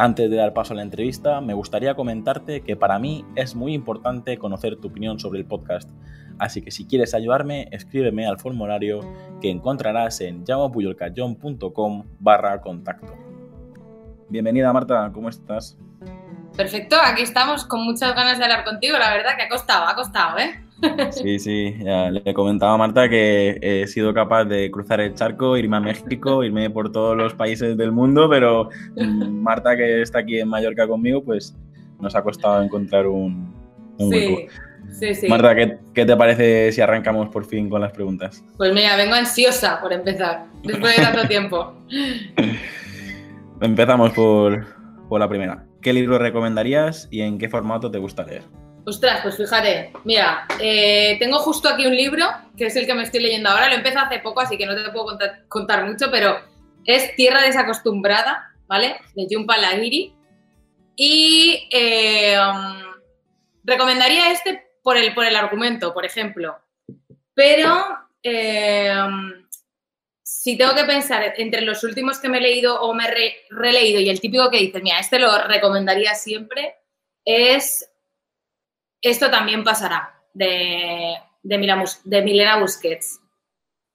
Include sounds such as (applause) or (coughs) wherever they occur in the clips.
Antes de dar paso a la entrevista, me gustaría comentarte que para mí es muy importante conocer tu opinión sobre el podcast, así que si quieres ayudarme, escríbeme al formulario que encontrarás en llamapuyolcayón.com barra contacto. Bienvenida Marta, ¿cómo estás? Perfecto, aquí estamos con muchas ganas de hablar contigo, la verdad que ha costado, ha costado, ¿eh? Sí, sí, ya le comentaba a Marta que he sido capaz de cruzar el charco, irme a México, irme por todos los países del mundo, pero mm, Marta, que está aquí en Mallorca conmigo, pues nos ha costado encontrar un, sí, Sí, sí. Marta, ¿qué, ¿qué, te parece si arrancamos por fin con las preguntas? Pues mira, vengo ansiosa por empezar, después de tanto tiempo. Empezamos por, por la primera. ¿Qué libro recomendarías y en qué formato te gusta leer? Ostras, pues fíjate, mira, eh, tengo justo aquí un libro, que es el que me estoy leyendo ahora, lo empecé hace poco, así que no te puedo contar, mucho, pero es Tierra desacostumbrada, ¿vale? De Jhumpa Lahiri. Y eh, um, recomendaría este por el, por el argumento, por ejemplo. Pero eh, um, si tengo que pensar entre los últimos que me he leído o me he re releído y el típico que dices, mira, este lo recomendaría siempre, es esto también pasará de, de, Milena Busquets.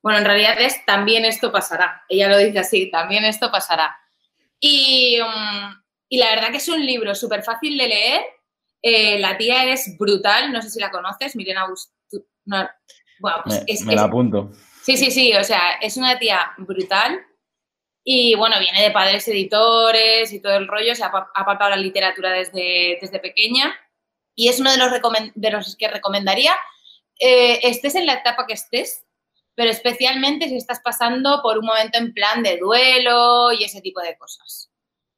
Bueno, en realidad es también esto pasará. Ella lo dice así, también esto pasará. Y, um, la verdad que es un libro súper fácil de leer. Eh, la tía es brutal, no sé si la conoces, Milena Busquets. bueno, pues es, me la apunto. Sí, sí, sí, o sea, es una tía brutal. Y bueno, viene de padres editores y todo el rollo, se ha apartado la literatura desde, desde pequeña y es uno de los, de los que recomendaría, eh, estés en la etapa que estés, pero especialmente si estás pasando por un momento en plan de duelo y ese tipo de cosas.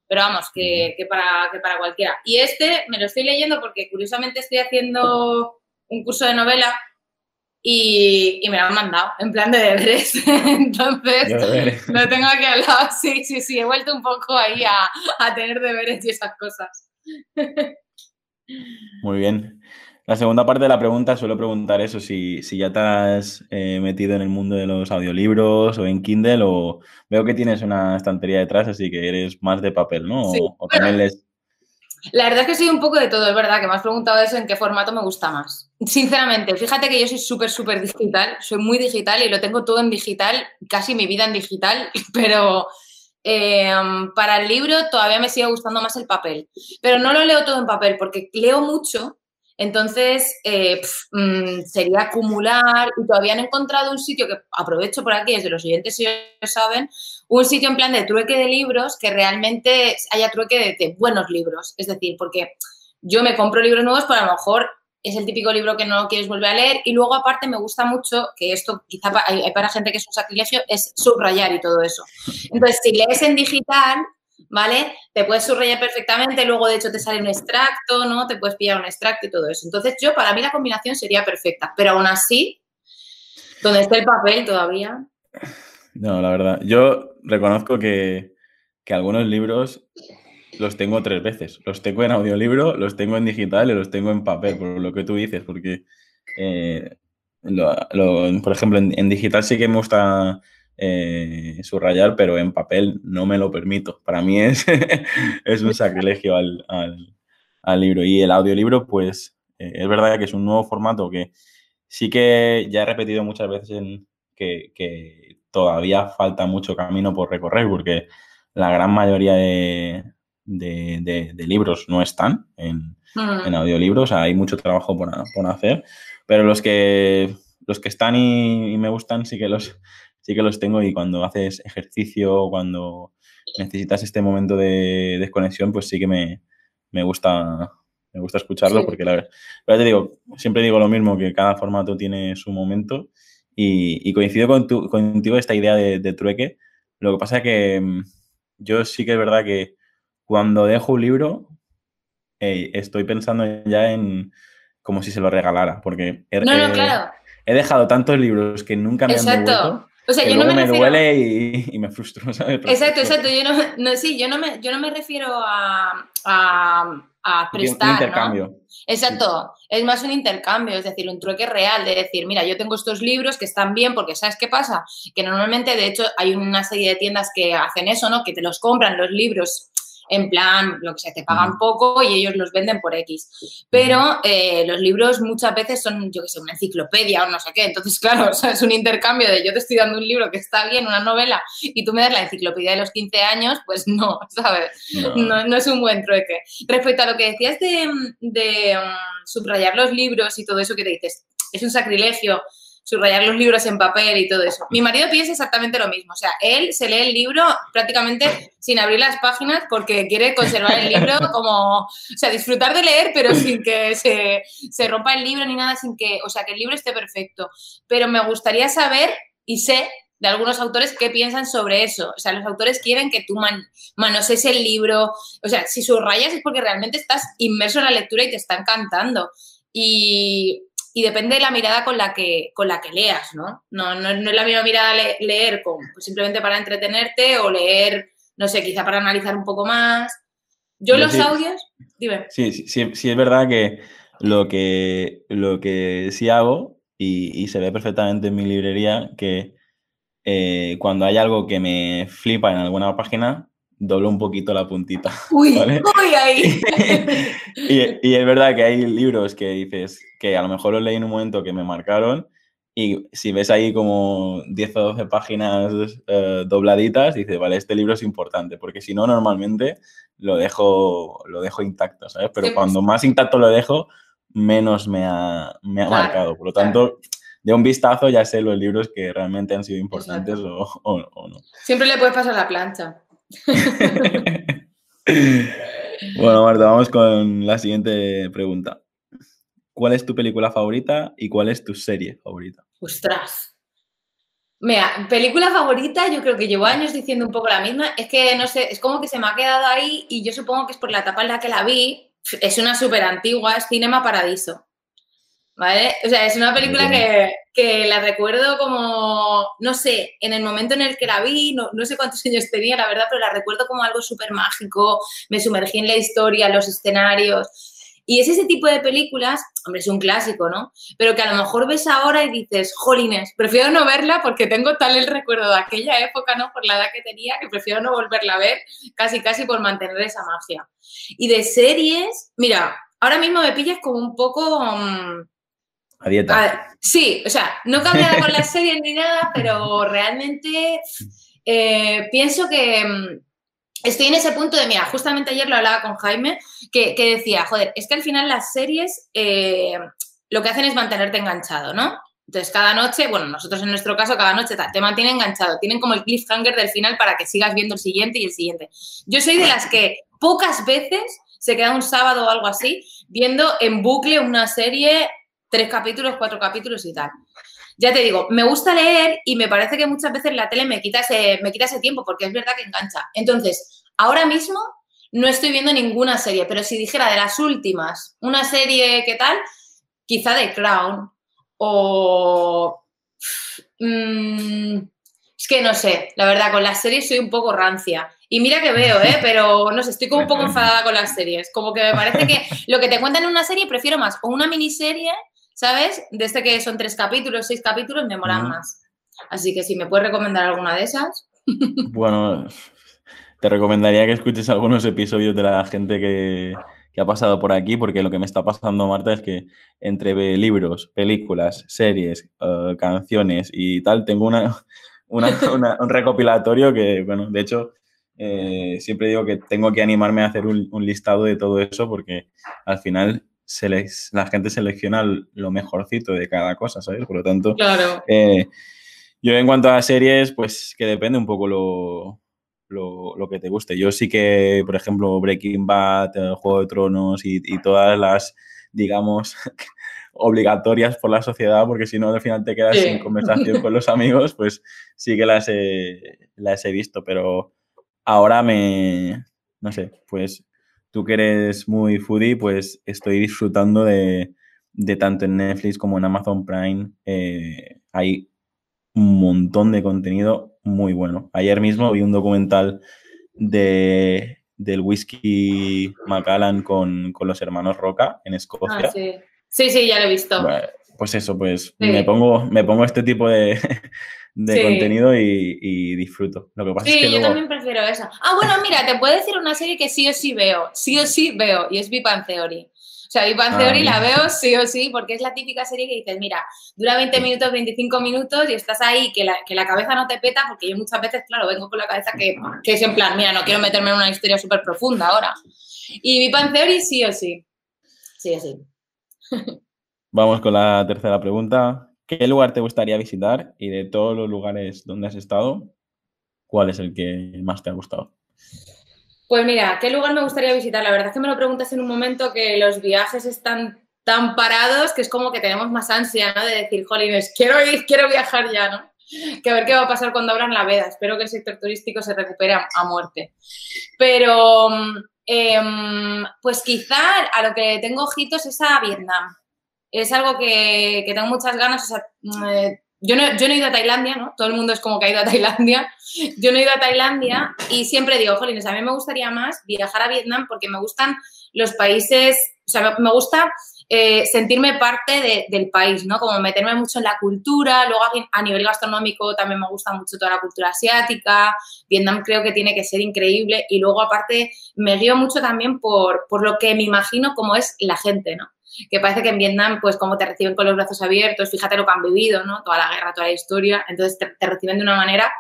Pero vamos, que, para, que para cualquiera. Y este me lo estoy leyendo porque curiosamente estoy haciendo un curso de novela y, me lo han mandado en plan de deberes. (laughs) Entonces, lo tengo aquí al lado. Sí, sí, sí, he vuelto un poco ahí a, a tener deberes y esas cosas. (laughs) Muy bien. La segunda parte de la pregunta suelo preguntar eso, si, si ya te has eh, metido en el mundo de los audiolibros o en Kindle o veo que tienes una estantería detrás, así que eres más de papel, ¿no? O, también La verdad es que soy un poco de todo, es verdad, que me has preguntado eso, en qué formato me gusta más. Sinceramente, fíjate que yo soy súper, súper digital, soy muy digital y lo tengo todo en digital, casi mi vida en digital, (laughs) pero Em, para el libro todavía me sigue gustando más el papel, pero no lo leo todo en papel porque leo mucho, entonces eh, mm, sería acumular y todavía no he encontrado un sitio que aprovecho por aquí, desde los oyentes si lo saben, un sitio en plan de trueque de libros que realmente haya trueque de, de buenos libros, es decir, porque yo me compro libros nuevos, pero a lo mejor es el típico libro que no quieres volver a leer. Y luego, aparte, me gusta mucho, que esto quizá hay, para gente que es un sacrilegio, es subrayar y todo eso. Entonces, si lees en digital, ¿vale? Te puedes subrayar perfectamente, luego de hecho te sale un extracto, ¿no? Te puedes pillar un extracto y todo eso. Entonces, yo, para mí la combinación sería perfecta, pero aún así, donde está el papel todavía. No, la verdad, yo reconozco que, que algunos libros los tengo tres veces. Los tengo en audiolibro, los tengo en digital y los tengo en papel, por lo que tú dices, porque, eh, por ejemplo, en, digital sí que me gusta eh, subrayar, pero en papel no me lo permito. Para mí es, (laughs) es un sacrilegio al, libro. Y el audiolibro, pues, eh, es verdad que es un nuevo formato que sí que ya he repetido muchas veces que, que todavía falta mucho camino por recorrer, porque la gran mayoría de, de, libros no están en, mm. en, audiolibros, hay mucho trabajo por, hacer, pero los que, los que están y, me gustan sí que, los, sí que los tengo y cuando haces ejercicio, cuando necesitas este momento de desconexión, pues sí que me, gusta me gusta escucharlo porque la verdad, te digo, siempre digo lo mismo, que cada formato tiene su momento y, coincido con tu, contigo esta idea de, de, trueque. Lo que pasa es que mm, yo sí que es verdad que cuando dejo un libro, estoy pensando ya en como si se lo regalara, porque he, no, no, claro. he dejado tantos libros que nunca me han devuelto. O sea, yo no me, duele y, me frustro, (laughs) ¿sabes? Exacto, exacto. Yo no, sí, yo no me, yo no me refiero a, a, prestar. Un intercambio. Exacto. Es más un intercambio, es decir, un trueque real de decir, mira, yo tengo estos libros que están bien, porque ¿sabes qué pasa? Que normalmente, de hecho, hay una serie de tiendas que hacen eso, ¿no? Que te los compran los libros en plan, lo que sea, te pagan poco y ellos los venden por X. Pero eh, los libros muchas veces son, yo que sé, una enciclopedia o no sé qué. Entonces, (laughs) claro, es un intercambio de yo te estoy dando un libro que está bien, una novela, y tú me das la enciclopedia de los 15 años, pues (laughs) no, ¿sabes? No, es un buen trueque. Respecto a lo que decías de, de um, subrayar los libros y todo eso que te dices, es un sacrilegio subrayar los libros en papel y todo eso. Mi marido piensa exactamente lo mismo. O sea, él se lee el libro prácticamente sin abrir las páginas porque quiere conservar el libro (laughs) como, o sea, disfrutar de leer, pero sin que se, se rompa el libro ni nada, sin que, o sea, que el libro esté perfecto. Pero me gustaría saber, y sé de algunos autores qué piensan sobre eso. O sea, los autores quieren que tú man, manoses el libro. O sea, si subrayas es porque realmente estás inmerso en la lectura y te está encantando. Y y depende de la mirada con la que, con la que leas, ¿no? No, no, es la misma mirada leer con, pues simplemente para entretenerte o leer, no sé, quizá para analizar un poco más. Yo, los audios, dime. Sí, sí, sí, es verdad que lo que, lo que sí hago, y, se ve perfectamente en mi librería, que eh, cuando hay algo que me flipa en alguna página, doblo un poquito la puntita. (laughs) Uy, uy ahí. (laughs) y, es verdad que hay libros que dices que a lo mejor los leí en un momento que me marcaron y si ves ahí como 10 o 12 páginas eh, dobladitas, dices, vale, este libro es importante, porque si no, normalmente lo dejo, lo dejo intacto, ¿sabes? Pero cuando más intacto lo dejo, menos me ha, me ha marcado. Por lo tanto, de un vistazo ya sé los libros que realmente han sido importantes o, o no. Siempre le puedes pasar la plancha. Bueno, Marta, vamos con la siguiente pregunta. ¿Cuál es tu película favorita y cuál es tu serie favorita? Ostras. Mira, película favorita, yo creo que llevo años diciendo un poco la misma. Es que no sé, es como que se me ha quedado ahí y yo supongo que es por la etapa en la que la vi. Es una súper antigua, es Cinema Paradiso. ¿Vale? O sea, es una película que, la recuerdo como, no sé, en el momento en el que la vi, no, no sé cuántos (laughs) años tenía, la verdad, pero la recuerdo como algo súper mágico, me sumergí en la historia, los escenarios. Y es ese tipo de películas, hombre, es un clásico, ¿no? Pero que a lo mejor ves ahora y dices, jolines, prefiero no verla porque tengo tal el recuerdo de aquella época, ¿no? Por la edad que tenía, que prefiero no volverla a ver, casi, casi por mantener esa magia. Y de series, mira, ahora mismo me pillas como un poco... Mm, a dieta. sí, o sea, no cambiado con las series ni nada, pero realmente eh, pienso que mm, estoy en ese punto de, mira, justamente ayer lo hablaba con Jaime, que, decía, joder, es que al final las series eh, lo que hacen es mantenerte enganchado, ¿no? Entonces, cada noche, bueno, nosotros en nuestro caso, cada noche te mantienen enganchado. Tienen como el cliffhanger del final para que sigas viendo el siguiente y el siguiente. Yo soy de las que pocas veces se queda un sábado o algo así viendo en bucle una serie tres capítulos, cuatro capítulos y tal. Ya te digo, me gusta leer y me parece que muchas veces la tele me quita ese, me quita ese tiempo porque es verdad que engancha. Entonces, ahora mismo no estoy viendo ninguna serie, pero si dijera de las últimas, una serie que tal, quizá de Crown o... Mm, es que no sé, la verdad, con las series soy un poco rancia. Y mira que veo, ¿eh? Pero no sé, estoy como un poco (laughs) enfadada con las series. Como que me parece que lo que te cuentan en una serie prefiero más o una miniserie ¿sabes? Desde que son tres capítulos, seis capítulos, me molan más. Así que si me puedes recomendar alguna de esas. (laughs) bueno, te recomendaría que escuches algunos episodios de la gente que, ha pasado por aquí, porque lo que me está pasando, Marta, es que entre libros, películas, series, eh, canciones y tal, tengo (laughs) una, un recopilatorio que, bueno, de hecho, eh, siempre digo que tengo que animarme a hacer un, un, listado de todo eso porque al final la gente selecciona lo mejorcito de cada cosa, ¿sabes? Por lo tanto, claro. Eh, yo en cuanto a series, pues que depende un poco lo, lo, que te guste. Yo sí que, por ejemplo, Breaking Bad, Juego de Tronos y, todas las, digamos, (laughs) obligatorias por la sociedad, porque si no al final te quedas sin conversación con los amigos, pues sí que las he, las he visto, pero ahora me, no sé, pues tú que eres muy foodie, pues estoy disfrutando de, tanto en Netflix como en Amazon Prime. Eh, hay un montón de contenido muy bueno. Ayer mismo vi un documental de, del whisky Macallan con, los hermanos Roca en Escocia. Ah, sí. sí. ya lo he visto. pues eso, pues me, pongo, me pongo este tipo de, de contenido y, disfruto. Lo que pasa sí, es que yo también prefiero eso. Ah, bueno, mira, te puedo decir una serie que sí o sí veo, sí o sí veo, y es Big Theory. O sea, Big ah, Theory la veo sí o sí, porque es la típica serie que dices, mira, dura 20 minutos, 25 minutos y estás ahí, que la, que la cabeza no te peta, porque yo muchas veces, claro, vengo con la cabeza que, que es en plan, mira, no quiero meterme en una historia súper profunda ahora. Y Big Theory sí o sí. Sí o sí. Vamos con la tercera pregunta. ¿Qué lugar te gustaría visitar y de todos los lugares donde has estado, cuál es el que más te ha gustado? Pues mira, ¿qué lugar me gustaría visitar? La verdad es que me lo preguntas en un momento que los viajes están tan parados que es como que tenemos más ansia, ¿no? De decir, jolines, quiero ir, quiero viajar ya, ¿no? Que a ver qué va a pasar cuando abran la veda. Espero que el sector turístico se recupere a, muerte. Pero, em, pues quizá a lo que tengo ojitos es a Vietnam es algo que, tengo muchas ganas. Mm, eh, yo, no, yo no he ido a Tailandia, ¿no? Todo el mundo es como que ha ido a Tailandia. (laughs) Yo no he ido a Tailandia y siempre digo, jolines, a mí me gustaría más viajar a Vietnam porque me gustan los países, o sea, me gusta eh, sentirme parte del país, ¿no? Como meterme mucho en la cultura, luego a, nivel gastronómico también me gusta mucho toda la cultura asiática, Vietnam creo que tiene que ser increíble y luego aparte me guío mucho también por, por lo que me imagino como es la gente, ¿no? Que parece que en Vietnam, pues como te reciben con los brazos abiertos, fíjate lo que han vivido, ¿no? Toda la guerra, toda la historia, entonces te, reciben de una manera.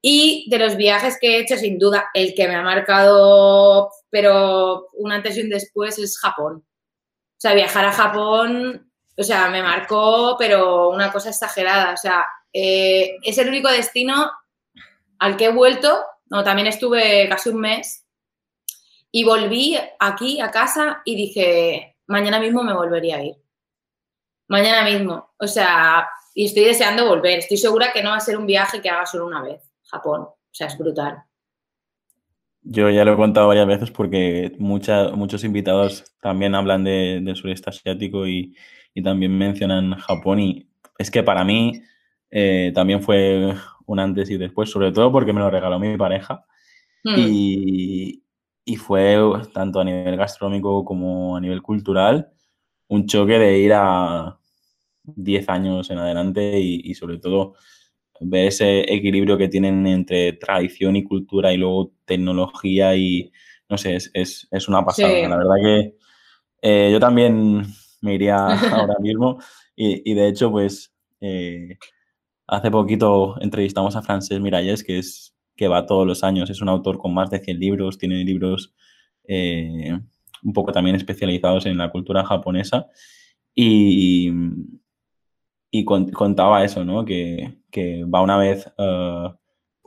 Y de los viajes que he hecho, sin duda, el que me ha marcado, pero un antes y un después, es Japón. O sea, viajar a Japón, o sea, me marcó, pero una cosa exagerada. O sea, eh, es el único destino al que he vuelto, no, también estuve casi un mes, y volví aquí a casa y dije, mañana mismo me volvería a ir. Mañana mismo. O sea, y estoy deseando volver. Estoy segura que no va a ser un viaje que haga solo una vez. Japón. O sea, es brutal. Yo ya lo he contado varias veces porque muchos invitados también hablan del sureste asiático y, también mencionan Japón. Y es que para mí eh, también fue un antes y después, sobre todo porque me lo regaló mi pareja. Hmm. Y, y fue tanto a nivel gastronómico como a nivel cultural un choque de ir a 10 años en adelante y, sobre todo ver ese equilibrio que tienen entre tradición y cultura y luego tecnología y no sé, es, una pasada. La verdad que eh, yo también me iría (laughs) ahora mismo y, de hecho pues eh, hace poquito entrevistamos a Frances Miralles que es que va todos los años. Es un autor con más de 100 libros, tiene libros eh, un poco también especializados en la cultura japonesa y, y contaba eso, ¿no? Que, va una vez eh,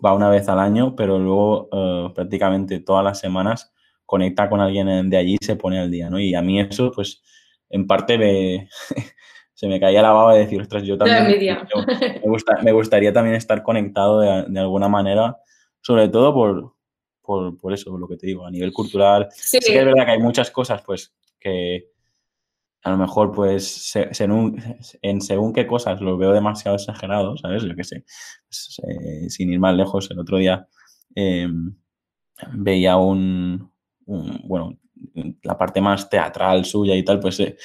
va una vez al año, pero luego eh, prácticamente todas las semanas conecta con alguien de allí y se pone al día, ¿no? Y a mí eso, pues, en parte me, (laughs) se me caía la baba de decir, ostras, yo también me, me, gustaría también estar conectado de, alguna manera sobre todo por, por, eso, lo que te digo, a nivel cultural. Sí. que es verdad que hay muchas cosas, pues, que a lo mejor, pues, en según qué cosas los veo demasiado exagerados, ¿sabes? Yo qué sé, pues, eh, sin ir más lejos, el otro día em, veía un, bueno, la parte más teatral suya y tal, pues eh,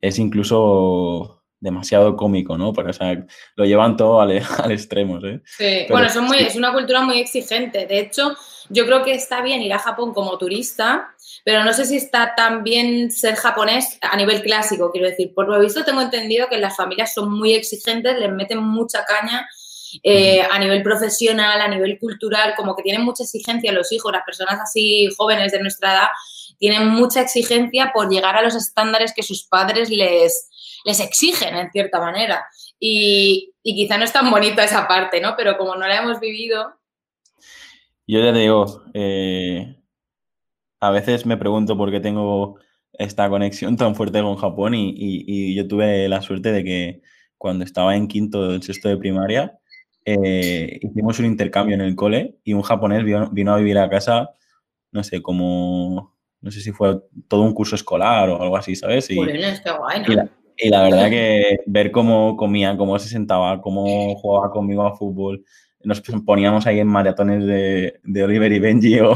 es incluso demasiado cómico, ¿no? Porque, o sea, lo llevan todo al, (laughs) extremo, ¿eh? Sí, bueno, son muy, es una cultura muy exigente. De hecho, yo creo que está bien ir a Japón como turista, pero no sé si está tan bien ser japonés a nivel clásico, quiero decir. Por lo visto, tengo entendido que las familias son muy exigentes, les meten mucha caña eh, a nivel profesional, a nivel cultural, como que tienen mucha exigencia los hijos, las personas así jóvenes de nuestra edad, tienen mucha exigencia por llegar a los estándares que sus padres les, les exigen en cierta manera. Y, quizá no es tan bonita esa parte, ¿no? Pero como no la hemos vivido. Yo ya digo, eh, a veces me pregunto por qué tengo esta conexión tan fuerte con Japón y, yo tuve la suerte de que cuando estaba en quinto o sexto de primaria eh, hicimos un intercambio en el cole y un japonés vino, vino, a vivir a casa, no sé, como no sé si fue todo un curso escolar o algo así, ¿sabes? Y, guay, y, la, verdad que ver cómo comía, cómo se sentaba, cómo jugaba conmigo a fútbol, nos poníamos ahí en maratones de, de Oliver y Benji o,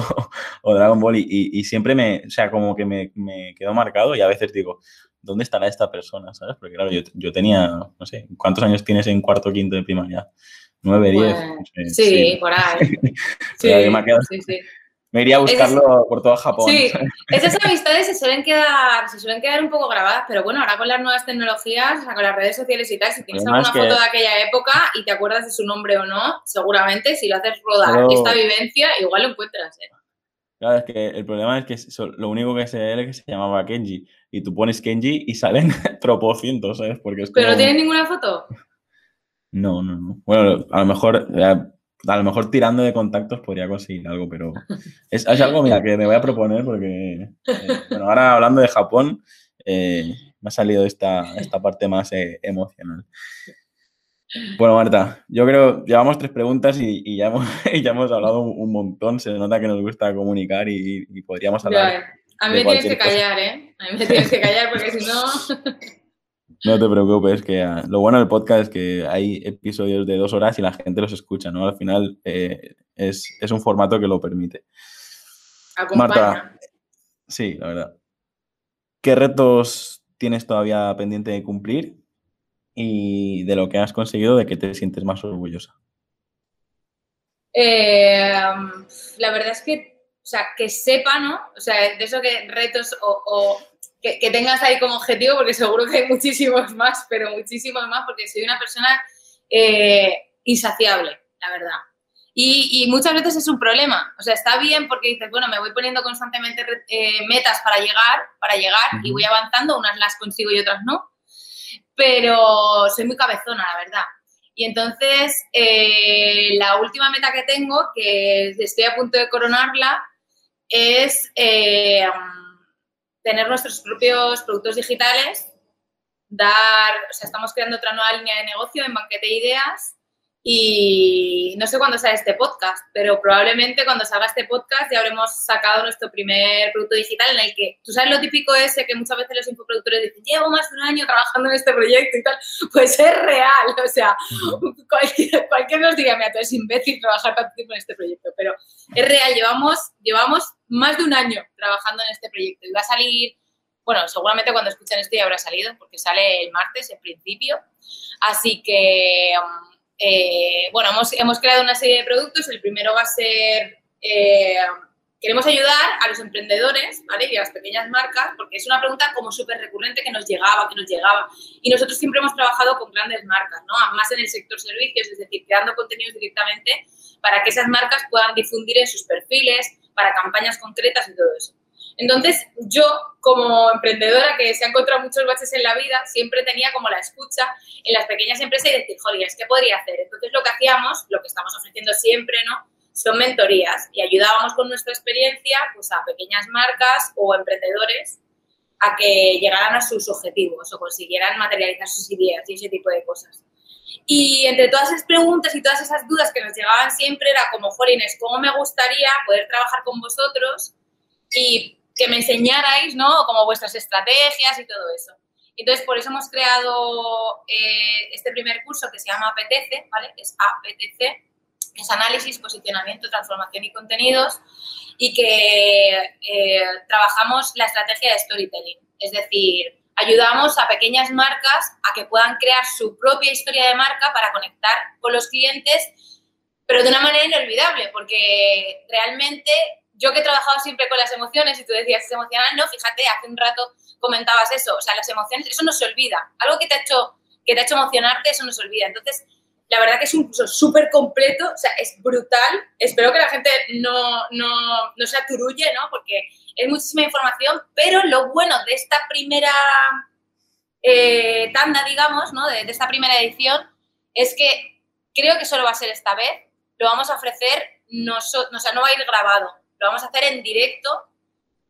o Dragon Ball y, y, siempre me, o sea, como que me, me quedó marcado y a veces digo, ¿dónde estará esta persona? ¿Sabes? Porque claro, yo, yo tenía, no sé, ¿cuántos años tienes en cuarto o quinto de primaria? ¿Nueve, diez? sí, por ahí. (laughs) sí, sí, sí. Me iría a buscarlo por todo Japón. Sí, (laughs) esas amistades se suelen, quedar, se suelen quedar un poco grabadas, pero bueno, ahora con las nuevas tecnologías, o sea, con las redes sociales y tal, si tienes alguna foto de aquella época y te acuerdas de su nombre o no, seguramente si lo haces rodar esta vivencia, igual lo encuentras. ¿eh? Claro, es que el problema es que lo único que sé es que se llamaba Kenji. Y tú pones Kenji y salen (laughs) tropocientos, ¿sabes? Porque es ¿Pero no tienes ninguna foto? No, no, no. Bueno, a lo mejor a lo mejor tirando de contactos podría conseguir algo, pero (laughs) es, algo, mira, que me voy a proponer porque, eh, bueno, ahora hablando de Japón, eh, me ha salido esta, esta parte más eh, emocional. Bueno, Marta, yo creo, llevamos tres preguntas y, ya, hemos, (laughs) ya hemos hablado un, montón, se nota que nos gusta comunicar y, podríamos hablar. a mí me tienes que callar, ¿eh? A mí me tienes que callar porque si no... (laughs) No te preocupes, que ah, lo bueno del podcast es que hay episodios de dos horas y la gente los escucha, ¿no? Al final eh, es, un formato que lo permite. Marta, sí, la verdad. ¿Qué retos tienes todavía pendiente de cumplir y de lo que has conseguido, de qué te sientes más orgullosa? Eh, la verdad es que, o sea, que sepa, ¿no? O sea, de eso que retos o que, tengas ahí como objetivo, porque seguro que hay muchísimos (laughs) más, pero muchísimos más, porque soy una persona eh, insaciable, la verdad. Y, muchas veces es un problema. O sea, está bien porque dices, bueno, me voy poniendo constantemente eh, metas para llegar, para llegar y voy avanzando, unas las consigo y otras no. Pero soy muy cabezona, la verdad. Y entonces, eh, la última meta que tengo, que estoy a punto de coronarla, es tener nuestros propios productos digitales, dar, o sea, estamos creando otra nueva línea de negocio en Banquete Ideas y no sé cuándo sale este podcast, pero probablemente cuando salga este podcast ya habremos sacado nuestro primer producto digital en el que, tú sabes lo típico ese que muchas veces los infoproductores dicen, llevo más de un año trabajando en este proyecto y tal, pues es real, o sea, (laughs) cualquier, cualquier nos diga, mira, tú eres imbécil trabajar tanto tiempo en este proyecto, pero es real, llevamos, llevamos más de un año trabajando en este proyecto y va a salir bueno, seguramente cuando escuchen esto ya habrá salido, porque sale el martes en principio. Así que um, eh, bueno, hemos, hemos, creado una serie de productos. El primero va a ser, eh, queremos ayudar a los emprendedores ¿vale? y a las pequeñas marcas, porque es una pregunta como súper recurrente que nos llegaba, que nos llegaba. Y nosotros siempre hemos trabajado con grandes marcas, ¿no? más en el sector servicios, es decir, creando contenidos directamente para que esas marcas puedan difundir en sus perfiles, para campañas concretas y todo eso. Entonces, yo como emprendedora que se ha encontrado muchos baches en la vida, siempre tenía como la escucha en las pequeñas empresas y decir, joder, ¿qué podría hacer? Entonces, lo que hacíamos, lo que estamos ofreciendo siempre, ¿no? Son mentorías y ayudábamos con nuestra experiencia pues, a pequeñas marcas o emprendedores a que llegaran a sus objetivos o consiguieran materializar sus ideas y ese tipo de cosas. Y entre todas esas preguntas y todas esas dudas que nos llegaban siempre era como, Jolines, ¿cómo me gustaría poder trabajar con vosotros y que me enseñarais, ¿no? Como vuestras estrategias y todo eso. Entonces, por eso hemos creado eh, este primer curso que se llama APTC, ¿vale? Es APTC, es Análisis, Posicionamiento, Transformación y Contenidos, y que eh, trabajamos la estrategia de storytelling. Es decir, ayudamos a pequeñas marcas a que puedan crear su propia historia de marca para conectar con los clientes, pero de una manera inolvidable, porque realmente yo que he trabajado siempre con las emociones y tú decías, es emocional, no, fíjate, hace un rato comentabas eso, o sea, las emociones, eso no se olvida. Algo que te ha hecho, que te ha hecho emocionarte, eso no se olvida. Entonces, la verdad que es un curso súper completo, o sea, es brutal. Espero que la gente no, no, no se aturulle, ¿no? Porque es muchísima información, pero lo bueno de esta primera eh, tanda, digamos, ¿no? De, de, esta primera edición, es que creo que solo va a ser esta vez. Lo vamos a ofrecer, no, o sea, no va a ir grabado. Lo vamos a hacer en directo,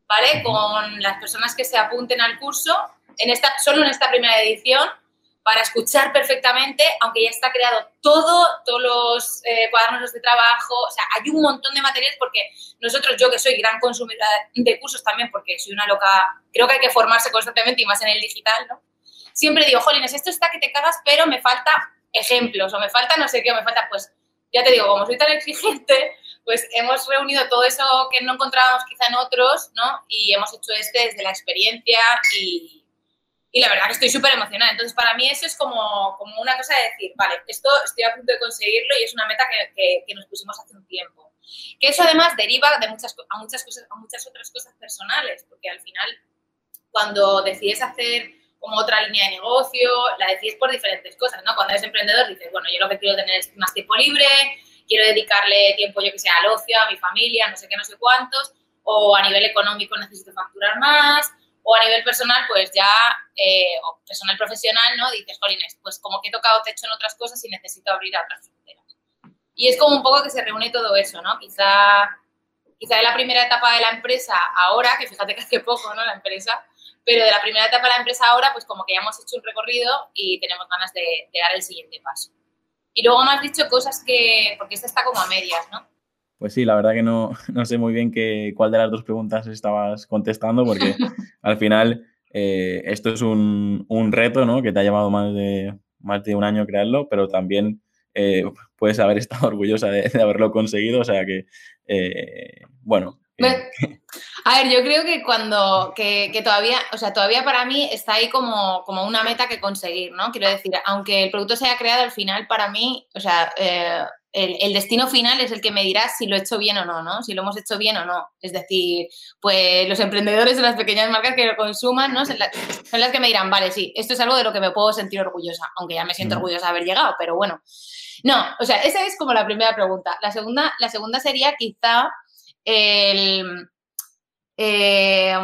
¿vale? Con las personas que se apunten al curso, en esta, solo en esta primera edición, para escuchar perfectamente, aunque ya está creado todo, todos los eh, cuadernos de trabajo, o sea, hay un montón de materiales porque nosotros, yo que soy gran consumidora de cursos también, porque soy una loca, creo que hay que formarse constantemente y más en el digital, ¿no? Siempre digo, jolines, esto está que te cagas, pero me falta ejemplos o me falta no sé qué, o me falta, pues, ya te digo, como soy tan exigente, pues hemos reunido todo eso que no encontrábamos quizá en otros, ¿no? Y hemos hecho este desde la experiencia y, y la verdad que estoy súper emocionada. Entonces, para mí eso es como, como una cosa de decir, vale, esto estoy a punto de conseguirlo y es una meta que, que, nos pusimos hace un tiempo. Que eso además deriva de muchas, a, muchas cosas, a muchas otras cosas personales, porque al final, cuando decides hacer como otra línea de negocio, la decides por diferentes cosas, ¿no? Cuando eres emprendedor dices, bueno, yo lo que quiero tener es más tiempo libre, quiero dedicarle tiempo, yo que sé, al ocio, a mi familia, no sé qué, no sé cuántos, o a nivel económico necesito facturar más, o a nivel personal, pues ya, eh, o personal profesional, ¿no? Dices, Jolines, pues como que he tocado techo en otras cosas y necesito abrir otras fronteras. Y es como un poco que se reúne todo eso, ¿no? Quizá, quizá de la primera etapa de la empresa ahora, que fíjate que hace poco, ¿no? La empresa, pero de la primera etapa de la empresa ahora, pues como que ya hemos hecho un recorrido y tenemos ganas de, de dar el siguiente paso. Y luego me has dicho cosas que, porque esta está como a medias, ¿no? Pues sí, la verdad que no, (laughs) no sé muy bien qué, cuál de las dos preguntas estabas contestando, porque (laughs) al final eh, esto es un, un, reto, ¿no? Que te ha llevado más de, más de un año crearlo, pero también eh, (laughs) puedes haber estado orgullosa de, haberlo conseguido, o sea que, eh, bueno. A ver, yo creo que cuando, que, que, todavía, o sea, todavía para mí está ahí como, como una meta que conseguir, ¿no? Quiero decir, aunque el producto se haya creado al final, para mí, o sea, el, destino final es el que me dirá si lo he hecho bien o no, ¿no? Si lo hemos hecho bien o no. Es decir, pues los emprendedores de las pequeñas marcas que lo consuman, ¿no? Son, las que me dirán, vale, sí, esto es algo de lo que me puedo sentir orgullosa, aunque ya me siento orgullosa de haber llegado, pero bueno. No, o sea, esa es como la primera pregunta. La segunda, la segunda sería quizá el... Eh,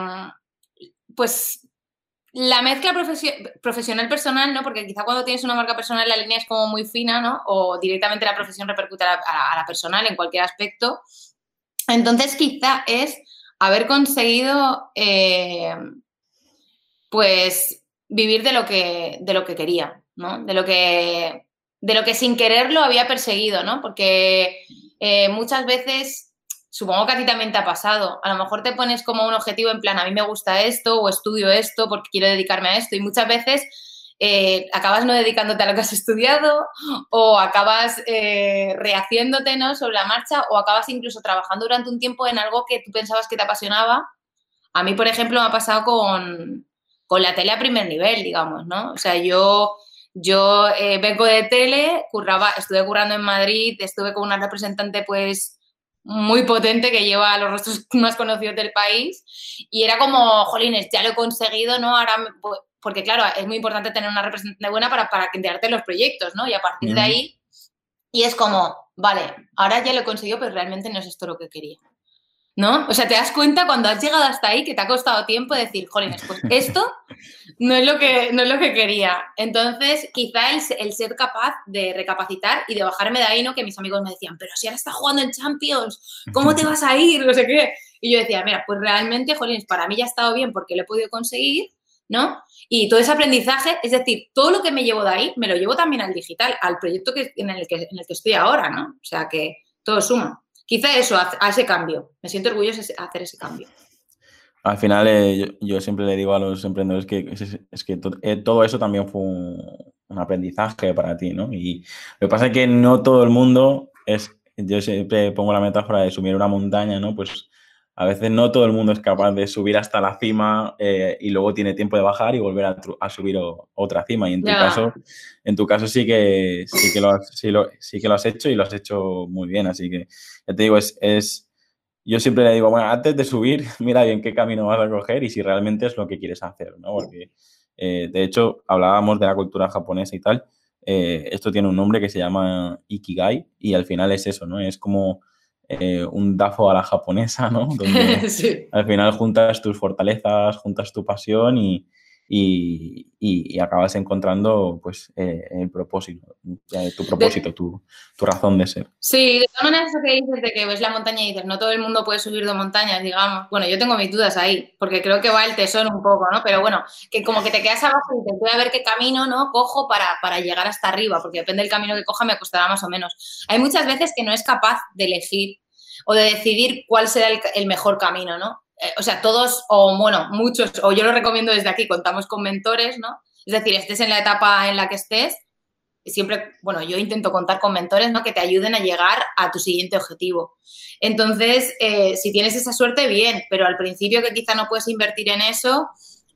pues la mezcla profesional-personal, ¿no? Porque quizá cuando tienes una marca personal la línea es como muy fina, ¿no? O directamente la profesión repercute a la, personal en cualquier aspecto. Entonces, quizá es haber conseguido, eh, pues, vivir de lo que, de lo que quería, ¿no? De lo que, de lo que sin quererlo había perseguido, ¿no? Porque eh, muchas veces supongo que a ti también te ha pasado. A lo mejor te pones como un objetivo en plan, a mí me gusta esto o estudio esto porque quiero dedicarme a esto y muchas veces eh, acabas no dedicándote a lo que has estudiado o acabas eh, rehaciéndote ¿no? sobre la marcha o acabas incluso trabajando durante un tiempo en algo que tú pensabas que te apasionaba. A mí, por ejemplo, me ha pasado con, con la tele a primer nivel, digamos, ¿no? O sea, yo... Yo eh, vengo de tele, curraba, estuve currando en Madrid, estuve con una representante pues muy potente que lleva a los rostros (laughs) más conocidos del país y era como, jolines, ya lo he conseguido, ¿no? Ahora, porque claro, es muy importante tener una representante buena para, para enterarte los proyectos, ¿no? Y a partir de ahí, y es como, vale, ahora ya lo he conseguido, pero realmente no es esto lo que quería. ¿no? O sea, te das cuenta cuando has llegado hasta ahí que te ha costado tiempo decir, jolines, pues (laughs) esto no es lo que, no es lo que quería. Entonces, quizá el, ser capaz de recapacitar y de bajarme de ahí, ¿no? Que mis amigos me decían, pero si ahora estás jugando en Champions, ¿cómo te vas a ir? No sé qué. Y yo decía, mira, pues realmente, jolines, para mí ya ha estado bien porque lo he podido conseguir, ¿no? Y todo ese aprendizaje, es decir, todo lo que me llevo de ahí, me lo llevo también al digital, al proyecto que, en, el que, en el que estoy ahora, ¿no? O sea, que todo suma. Quizá eso, a, ese cambio. Me siento orgulloso de hacer ese cambio. Al final, eh, yo, siempre le digo a los emprendedores que es, que eh, todo eso también fue un, aprendizaje para ti, ¿no? Y lo que pasa es que no todo el mundo es, yo siempre pongo la metáfora de subir una montaña, ¿no? Pues a veces no todo el mundo es capaz de subir hasta la cima eh, y luego tiene tiempo de bajar y volver a, subir otra cima. Y en tu caso, en tu caso sí que sí que lo has, sí, que lo has hecho y lo has hecho muy bien. Así que ya te digo, es, es yo siempre le digo, bueno, antes de subir, (laughs) mira bien qué camino vas a coger y si realmente es lo que quieres hacer, ¿no? Porque eh, de hecho hablábamos de la cultura japonesa y tal. Eh, esto tiene un nombre que se llama Ikigai y al final es eso, ¿no? Es como eh, un DAFO a la japonesa, ¿no? (laughs) Donde al final juntas tus fortalezas, juntas tu pasión y, y, acabas encontrando pues eh, el propósito, tu propósito, tu, razón de ser. Sí, de todas maneras eso que dices de que ves la montaña y dices, no todo el mundo puede subir de montañas, digamos. Bueno, yo tengo mis dudas ahí, porque creo que va el tesoro un poco, ¿no? Pero bueno, que como que te quedas abajo y te voy a ver qué camino, ¿no? Cojo para, para llegar hasta arriba, porque depende del camino que coja me costará más o menos. Hay muchas veces que no es capaz de elegir o de decidir cuál será el mejor camino, ¿no? Eh, o sea, todos, o bueno, muchos, o yo lo recomiendo desde aquí, contamos con mentores, ¿no? Es decir, estés en la etapa en la que estés, siempre, bueno, yo intento contar con mentores, ¿no? Que te ayuden a llegar a tu siguiente objetivo. Entonces, eh, si tienes esa suerte, bien, pero al principio que quizá no puedes invertir en eso,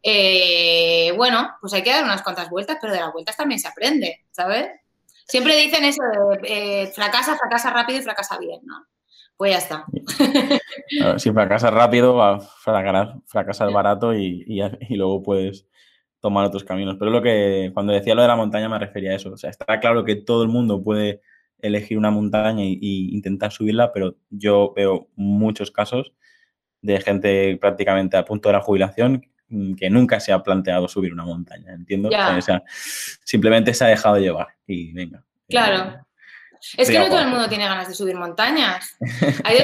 eh, bueno, pues hay que dar unas cuantas vueltas, pero de las vueltas también se aprende, ¿sabes? Siempre dicen eso fracasa, fracasa rápido y fracasa bien, ¿no? Pues ya está. si fracasas rápido, va a fracasar, barato y, luego puedes tomar otros caminos. Pero lo que cuando decía lo de la montaña me refería a eso. O sea, está claro que todo el mundo puede elegir una montaña e intentar subirla, pero yo veo muchos casos de gente prácticamente a punto de la jubilación que nunca se ha planteado subir una montaña, ¿entiendo? O sea, simplemente se ha dejado llevar y venga. Claro. Es que no todo el mundo tiene ganas de subir montañas. (laughs) Hay,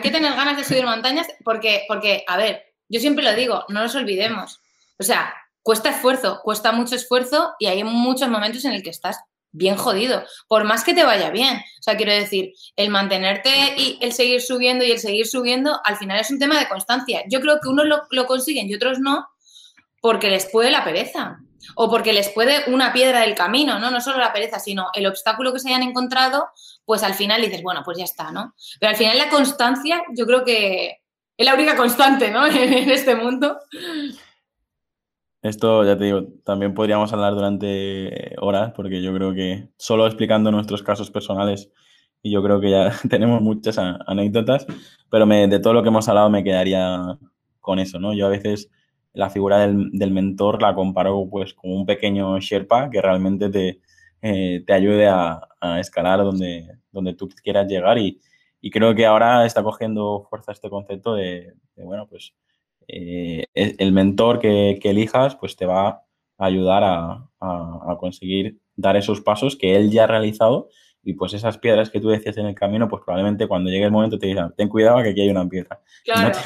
que tener ganas de subir montañas porque, porque, a ver, yo siempre lo digo, no nos olvidemos. O sea, cuesta esfuerzo, cuesta mucho esfuerzo y hay muchos momentos en el que estás bien jodido, por más que te vaya bien. O sea, quiero decir, el mantenerte y el seguir subiendo y el seguir subiendo, al final es un tema de constancia. Yo creo que unos lo, lo consiguen y otros no, porque les puede la pereza o porque les puede una piedra del camino, ¿no? No solo la pereza, sino el obstáculo que se hayan encontrado, pues al final dices, bueno, pues ya está, ¿no? Pero al final la constancia, yo creo que es la única constante, ¿no? (laughs) en este mundo. Esto, ya te digo, también podríamos hablar durante horas, porque yo creo que solo explicando nuestros casos personales, y yo creo que ya (laughs) tenemos muchas anécdotas, pero de todo lo que hemos hablado me quedaría con eso, ¿no? Yo a veces la figura del, mentor la comparo pues como un pequeño Sherpa que realmente te, eh, te ayude a, escalar donde, donde tú quieras llegar. Y, creo que ahora está cogiendo fuerza este concepto de, bueno, pues eh, el mentor que, elijas pues te va a ayudar a, a, conseguir dar esos pasos que él ya ha realizado y pues esas piedras que tú decías en el camino, pues probablemente cuando llegue el momento te digan, ten cuidado que aquí hay una piedra. Claro.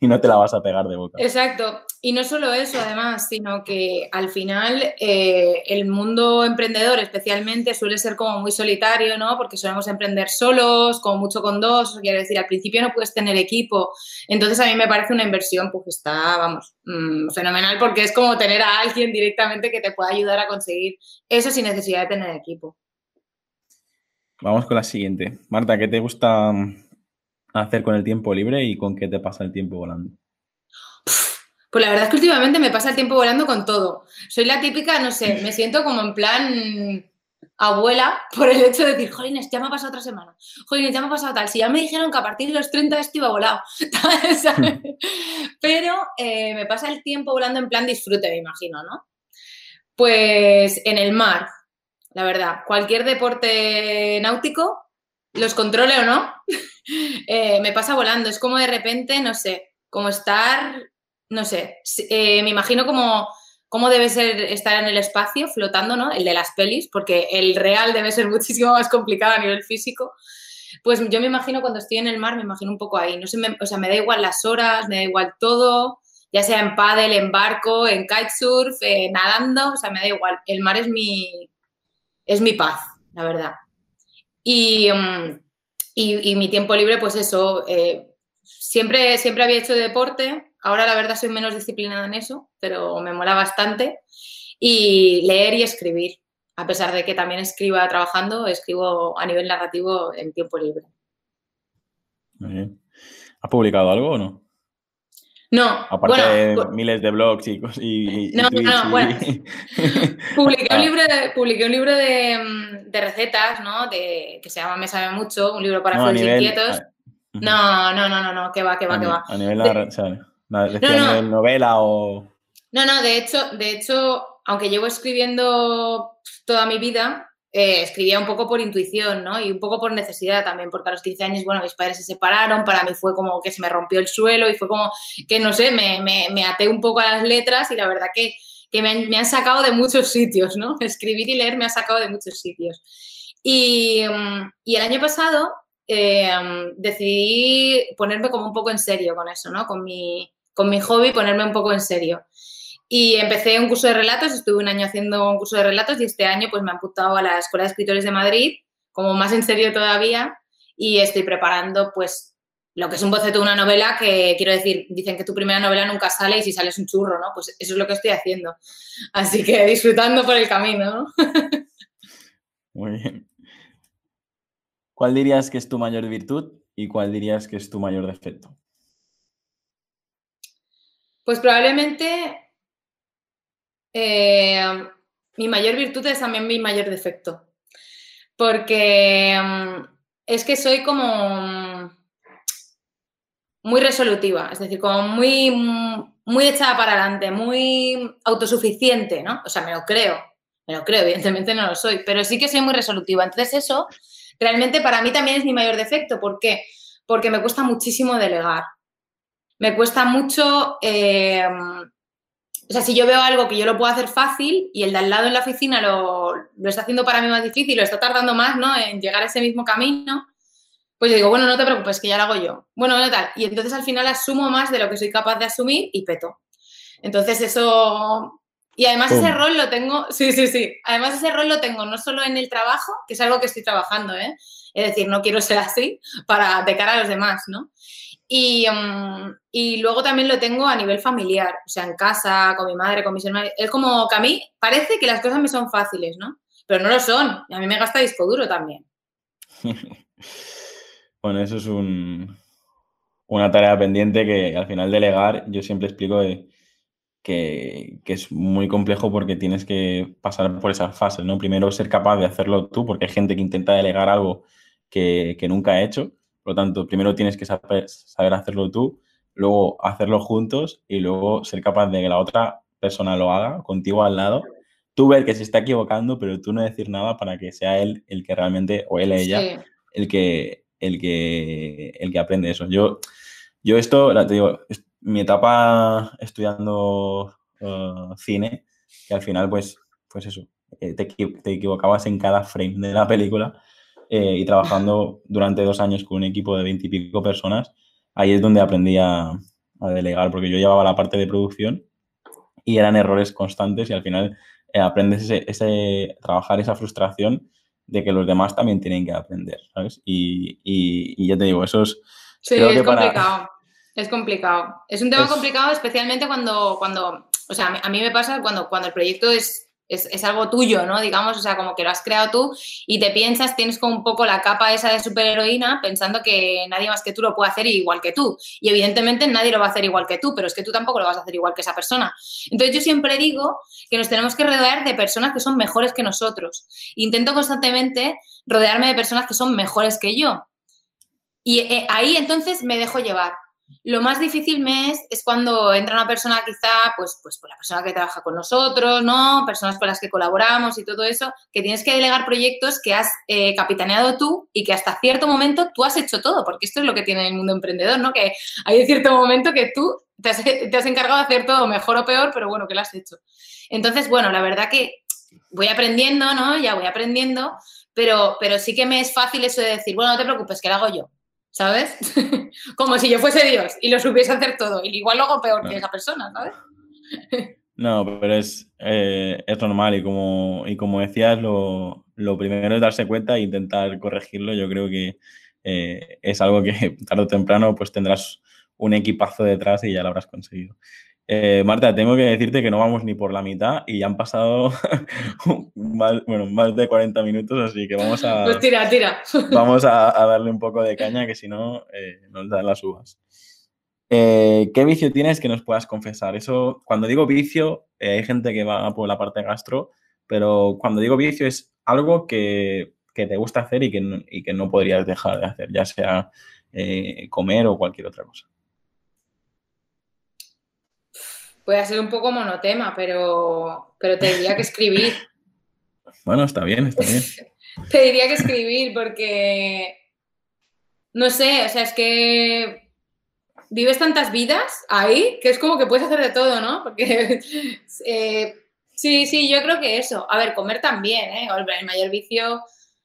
Y no te, la vas a pegar de boca. Exacto. Y no solo eso, además, sino que al final eh, el mundo emprendedor especialmente suele ser como muy solitario, ¿no? Porque solemos emprender solos, como mucho con dos, quiere decir, al principio no puedes tener equipo. Entonces a mí me parece una inversión, pues está, vamos, mm, fenomenal porque es como tener a alguien directamente que te pueda ayudar a conseguir eso sin necesidad de tener equipo. Vamos con la siguiente. Marta, ¿qué te gusta mm, hacer con el tiempo libre y con qué te pasa el tiempo volando? Pues la verdad es que últimamente me pasa el tiempo volando con todo. Soy la típica, no sé, me siento como en plan abuela por el hecho de decir, jolines, ya me ha pasado otra semana, jolines, ya me ha pasado tal. Si ya me dijeron que a partir de los 30 esto iba volado, (laughs) (laughs) Pero eh, me pasa el tiempo volando en plan disfrute, me imagino, ¿no? Pues en el mar, la verdad. Cualquier deporte náutico, los controle o no, (laughs) eh, me pasa volando. Es como de repente, no sé, como estar, no sé, eh, me imagino como cómo debe ser estar en el espacio flotando, ¿no? El de las pelis, porque el real debe ser (laughs) muchísimo más complicado a nivel físico. Pues yo me imagino cuando estoy en el mar, me imagino un poco ahí. No sé, o sea, me da igual las horas, me da igual todo, ya sea en paddle, en barco, en kitesurf, eh, nadando, o sea, me da igual. El mar es mi, es mi paz, la verdad. Mm, y, mi tiempo libre, pues eso, eh, siempre, siempre había hecho deporte, ahora la verdad soy menos disciplinada en eso, pero me mola bastante. Y leer y escribir, a pesar de que también escriba trabajando, escribo a nivel narrativo en tiempo libre. ¿Has publicado algo o no? No, Aparte de miles de blogs y, y, no, no, bueno. (laughs) publiqué, un ah. libro de, publiqué un libro de, recetas, ¿no? De, que se llama Me sabe mucho, un libro para no, inquietos. No, no, no, no, no, que va, que va, que va. A nivel de, o sea, novela o. No, no, de hecho, de hecho, aunque llevo escribiendo toda mi vida, eh, escribía un poco por intuición, ¿no? Y un poco por necesidad también, porque a los 15 años, bueno, mis padres se separaron, para mí fue como que se me rompió el suelo y fue como que, no sé, me, me, até un poco a las letras y la verdad que, que me han, sacado de muchos sitios, ¿no? (laughs) Escribir y leer me ha sacado de muchos sitios. Y, mm, y el año pasado eh, decidí ponerme como un poco en serio con eso, ¿no? Con mi, con mi hobby, ponerme un poco en serio. Y empecé un curso de relatos, estuve un año haciendo un curso de relatos y este año pues me han apuntado a la Escuela de Escritores de Madrid, como más en serio todavía, y estoy preparando pues lo que es un boceto de una novela que, quiero decir, dicen que tu primera novela nunca sale y si sales un churro, ¿no? Pues eso es lo que estoy haciendo. Así que disfrutando por el camino, ¿no? (laughs) Muy bien. ¿Cuál dirías que es tu mayor virtud y cuál dirías que es tu mayor defecto? Pues probablemente eh, mi mayor virtud es también mi mayor defecto. Porque mm, es que soy como muy resolutiva, es decir, como muy, muy echada para adelante, muy autosuficiente, ¿no? O sea, me lo creo, me lo creo, evidentemente no lo soy, pero sí que soy muy resolutiva. Entonces eso realmente para mí también es mi mayor defecto. ¿Por qué? Porque me cuesta muchísimo delegar. Me cuesta mucho, eh, o sea, si yo veo algo que yo lo puedo hacer fácil y el de al lado en la oficina lo, lo está haciendo para mí más difícil, lo está tardando más, ¿no? En llegar a ese mismo camino, pues yo digo, bueno, no te preocupes, que ya lo hago yo. Bueno, bueno, tal. Y entonces al final asumo más de lo que soy capaz de asumir y peto. Entonces eso... Y además ese rol lo tengo, (laughs) sí, sí, sí. Además ese rol lo tengo no solo en el trabajo, que es algo que estoy trabajando, ¿eh? Es decir, no quiero ser así para de cara a los demás, ¿no? Y, mm, y, luego también lo tengo a nivel familiar, o sea, en casa, con mi madre, con mis hermanos. Es como que a mí parece que las cosas me son fáciles, ¿no? Pero no lo son. A mí me gasta disco duro también. (laughs) Bueno, eso es una tarea pendiente que al final delegar, yo siempre explico que, es muy complejo porque tienes que pasar por esas fases, ¿no? Primero ser capaz de hacerlo tú, porque hay gente que intenta delegar algo que, nunca ha hecho. Por lo tanto, primero tienes que saber, saber hacerlo tú, luego hacerlo juntos y luego ser capaz de que la otra persona lo haga contigo al lado. Tú ver que se está equivocando, pero tú no decir nada para que sea él el que realmente, o él o ella, el que el que, el que aprende eso. Yo, yo esto, te digo, mi etapa estudiando uh, cine, que al final, pues, pues eso, eh, te, te, equivocabas en cada frame de la película eh, y trabajando durante dos años con un equipo de veintipico personas, ahí es donde aprendí a, delegar, porque yo llevaba la parte de producción y eran errores constantes y al final eh, aprendes ese, ese, trabajar esa frustración de que los demás también tienen que aprender, ¿sabes? Y, y, ya te digo, eso es... Sí, es complicado. Es complicado. Es un tema complicado, especialmente cuando, cuando, o sea, a mí me pasa cuando, cuando el proyecto es es, algo tuyo, ¿no? Digamos, o sea, como que lo has creado tú y te piensas, tienes como un poco la capa esa de superheroína pensando que nadie más que tú lo puede hacer igual que tú. Y evidentemente nadie lo va a hacer igual que tú, pero es que tú tampoco lo vas a hacer igual que esa persona. Entonces yo siempre digo que nos tenemos que rodear de personas que son mejores que nosotros. Intento constantemente rodearme de personas que son mejores que yo. Y eh, ahí entonces me dejo llevar. Lo más difícil me es, cuando entra una persona quizá, pues, pues la persona que trabaja con nosotros, ¿no? Personas con las que colaboramos y todo eso, que tienes que delegar proyectos que has eh, capitaneado tú y que hasta cierto momento tú has hecho todo, porque esto es lo que tiene el mundo emprendedor, ¿no? Que hay cierto momento que tú te has, (laughs) te has encargado de hacer todo mejor o peor, pero bueno, que lo has hecho. Entonces, bueno, la verdad que voy aprendiendo, ¿no? Ya voy aprendiendo, pero, pero sí que me es fácil eso de decir, bueno, no te preocupes, que lo hago yo. ¿Sabes? (laughs) Como si yo fuese Dios y lo supiese hacer todo. Y igual lo hago peor que esa persona, ¿sabes? no, pero es, eh, es normal y como, y como decías, lo, primero es darse cuenta e intentar corregirlo. Yo creo que eh, es algo que (laughs) tarde o temprano pues tendrás un equipazo detrás y ya lo habrás conseguido. Eh, Marta, tengo que decirte que no vamos ni por la mitad y ya han pasado (laughs) más, bueno, más de 40 minutos, así que vamos a, pues tira, tira. vamos a, darle un poco de caña, que si no eh, nos dan las uvas. Eh, ¿Qué vicio tienes que nos puedas confesar? Eso, cuando digo vicio, hay gente que va por la parte gastro, pero cuando digo vicio es algo que, que te gusta hacer y que, y que no podrías dejar de hacer, ya sea comer o cualquier otra cosa. Puede ser un poco monotema, pero, pero te diría que escribir. (laughs) bueno, está bien, está bien. (laughs) te diría que escribir porque, no sé, o sea, es que vives tantas vidas ahí que es como que puedes hacer de todo, ¿no? Porque (laughs) eh, Sí, sí, yo creo que eso. A ver, comer también, ¿eh? El mayor vicio, o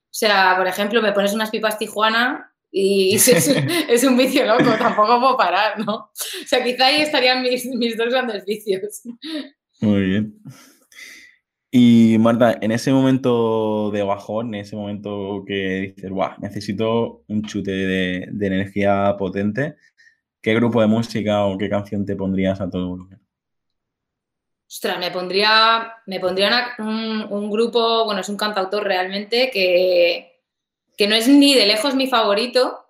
sea, por ejemplo, me pones unas pipas Tijuana y (laughs) (laughs) es, un vicio loco, tampoco puedo parar, ¿no? O sea, quizá ahí estarían mis, mis dos grandes vicios. Muy bien. Y Marta, en ese momento de bajón, en ese momento que dices, Buah, necesito un chute de, energía potente, ¿qué grupo de música o qué canción te pondrías a todo volumen? Ostras, me pondría, me pondría un, grupo, bueno, es un cantautor realmente que, que no es ni de lejos mi favorito,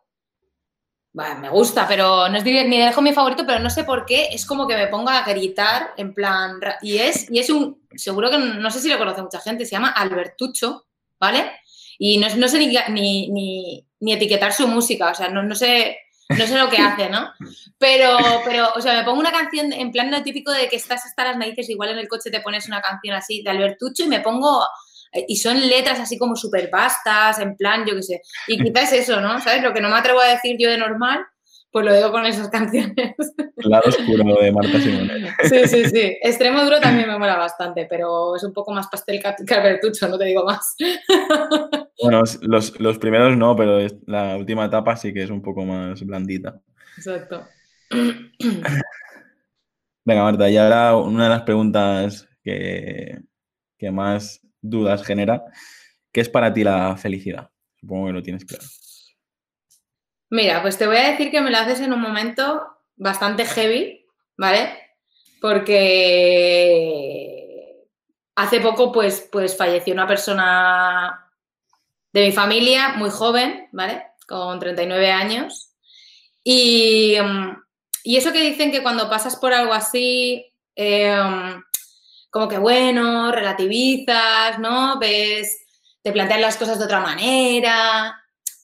me gusta, pero no es ni de lejos mi favorito, pero no sé por qué, es como que me pongo a gritar en plan, y es, y es un, seguro que no, sé si lo conoce mucha gente, se llama Albertucho, ¿vale? Y no, no sé ni, ni, etiquetar su música, o sea, no, no, sé, no sé lo que hace, ¿no? Pero, pero, o sea, me pongo una canción en plan lo típico de que estás hasta las narices, igual en el coche te pones una canción así de Albertucho y me pongo y son letras así como súper vastas, en plan, yo qué sé. Y quizás eso, ¿no? ¿Sabes? Lo que no me atrevo a decir yo de normal, pues lo digo con esas (laughs) canciones. Lado oscuro de Marta Simone. Sí, sí, sí. Extremo duro también me mola bastante, pero es un poco más pastel que albertucho, no te digo más. (laughs) Bueno, los, los primeros no, pero la última etapa sí que es un poco más blandita. Exacto. Venga, Marta, y ahora una de las preguntas que, que más dudas genera. ¿Qué es para ti la felicidad? Supongo que lo tienes claro. Mira, pues te voy a decir que me lo haces en un momento bastante heavy, ¿vale? Porque hace poco, pues, pues falleció una persona de mi familia, muy joven, ¿vale? Con 39 años. Y, y eso que dicen que cuando pasas por algo así, em, como que bueno, relativizas, ¿no? Ves, te planteas las cosas de otra manera.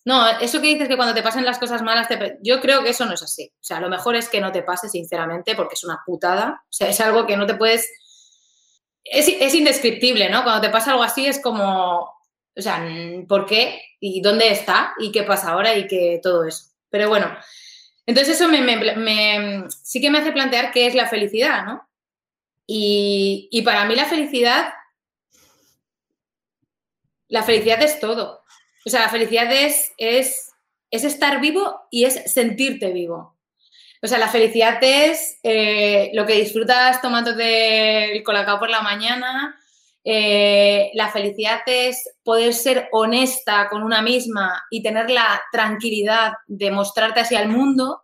No, eso que dices que cuando te pasan las cosas malas, yo creo que eso no es así. O sea, lo mejor es que no te pase, sinceramente, porque es una putada. O sea, es algo que no te puedes... Es, es indescriptible, ¿no? Cuando te pasa algo así es como, o sea, ¿por qué? ¿Y dónde está? ¿Y qué pasa ahora? Y que todo eso. Pero bueno, entonces eso me, sí que me hace plantear qué es la felicidad, ¿no? Y, para mí la felicidad, la felicidad es todo. O sea, la felicidad es, es, estar vivo y es sentirte vivo. O sea, la felicidad es eh, lo que disfrutas tomando del colacao por la mañana. Eh, la felicidad es poder ser honesta con una misma y tener la tranquilidad de mostrarte hacia el mundo.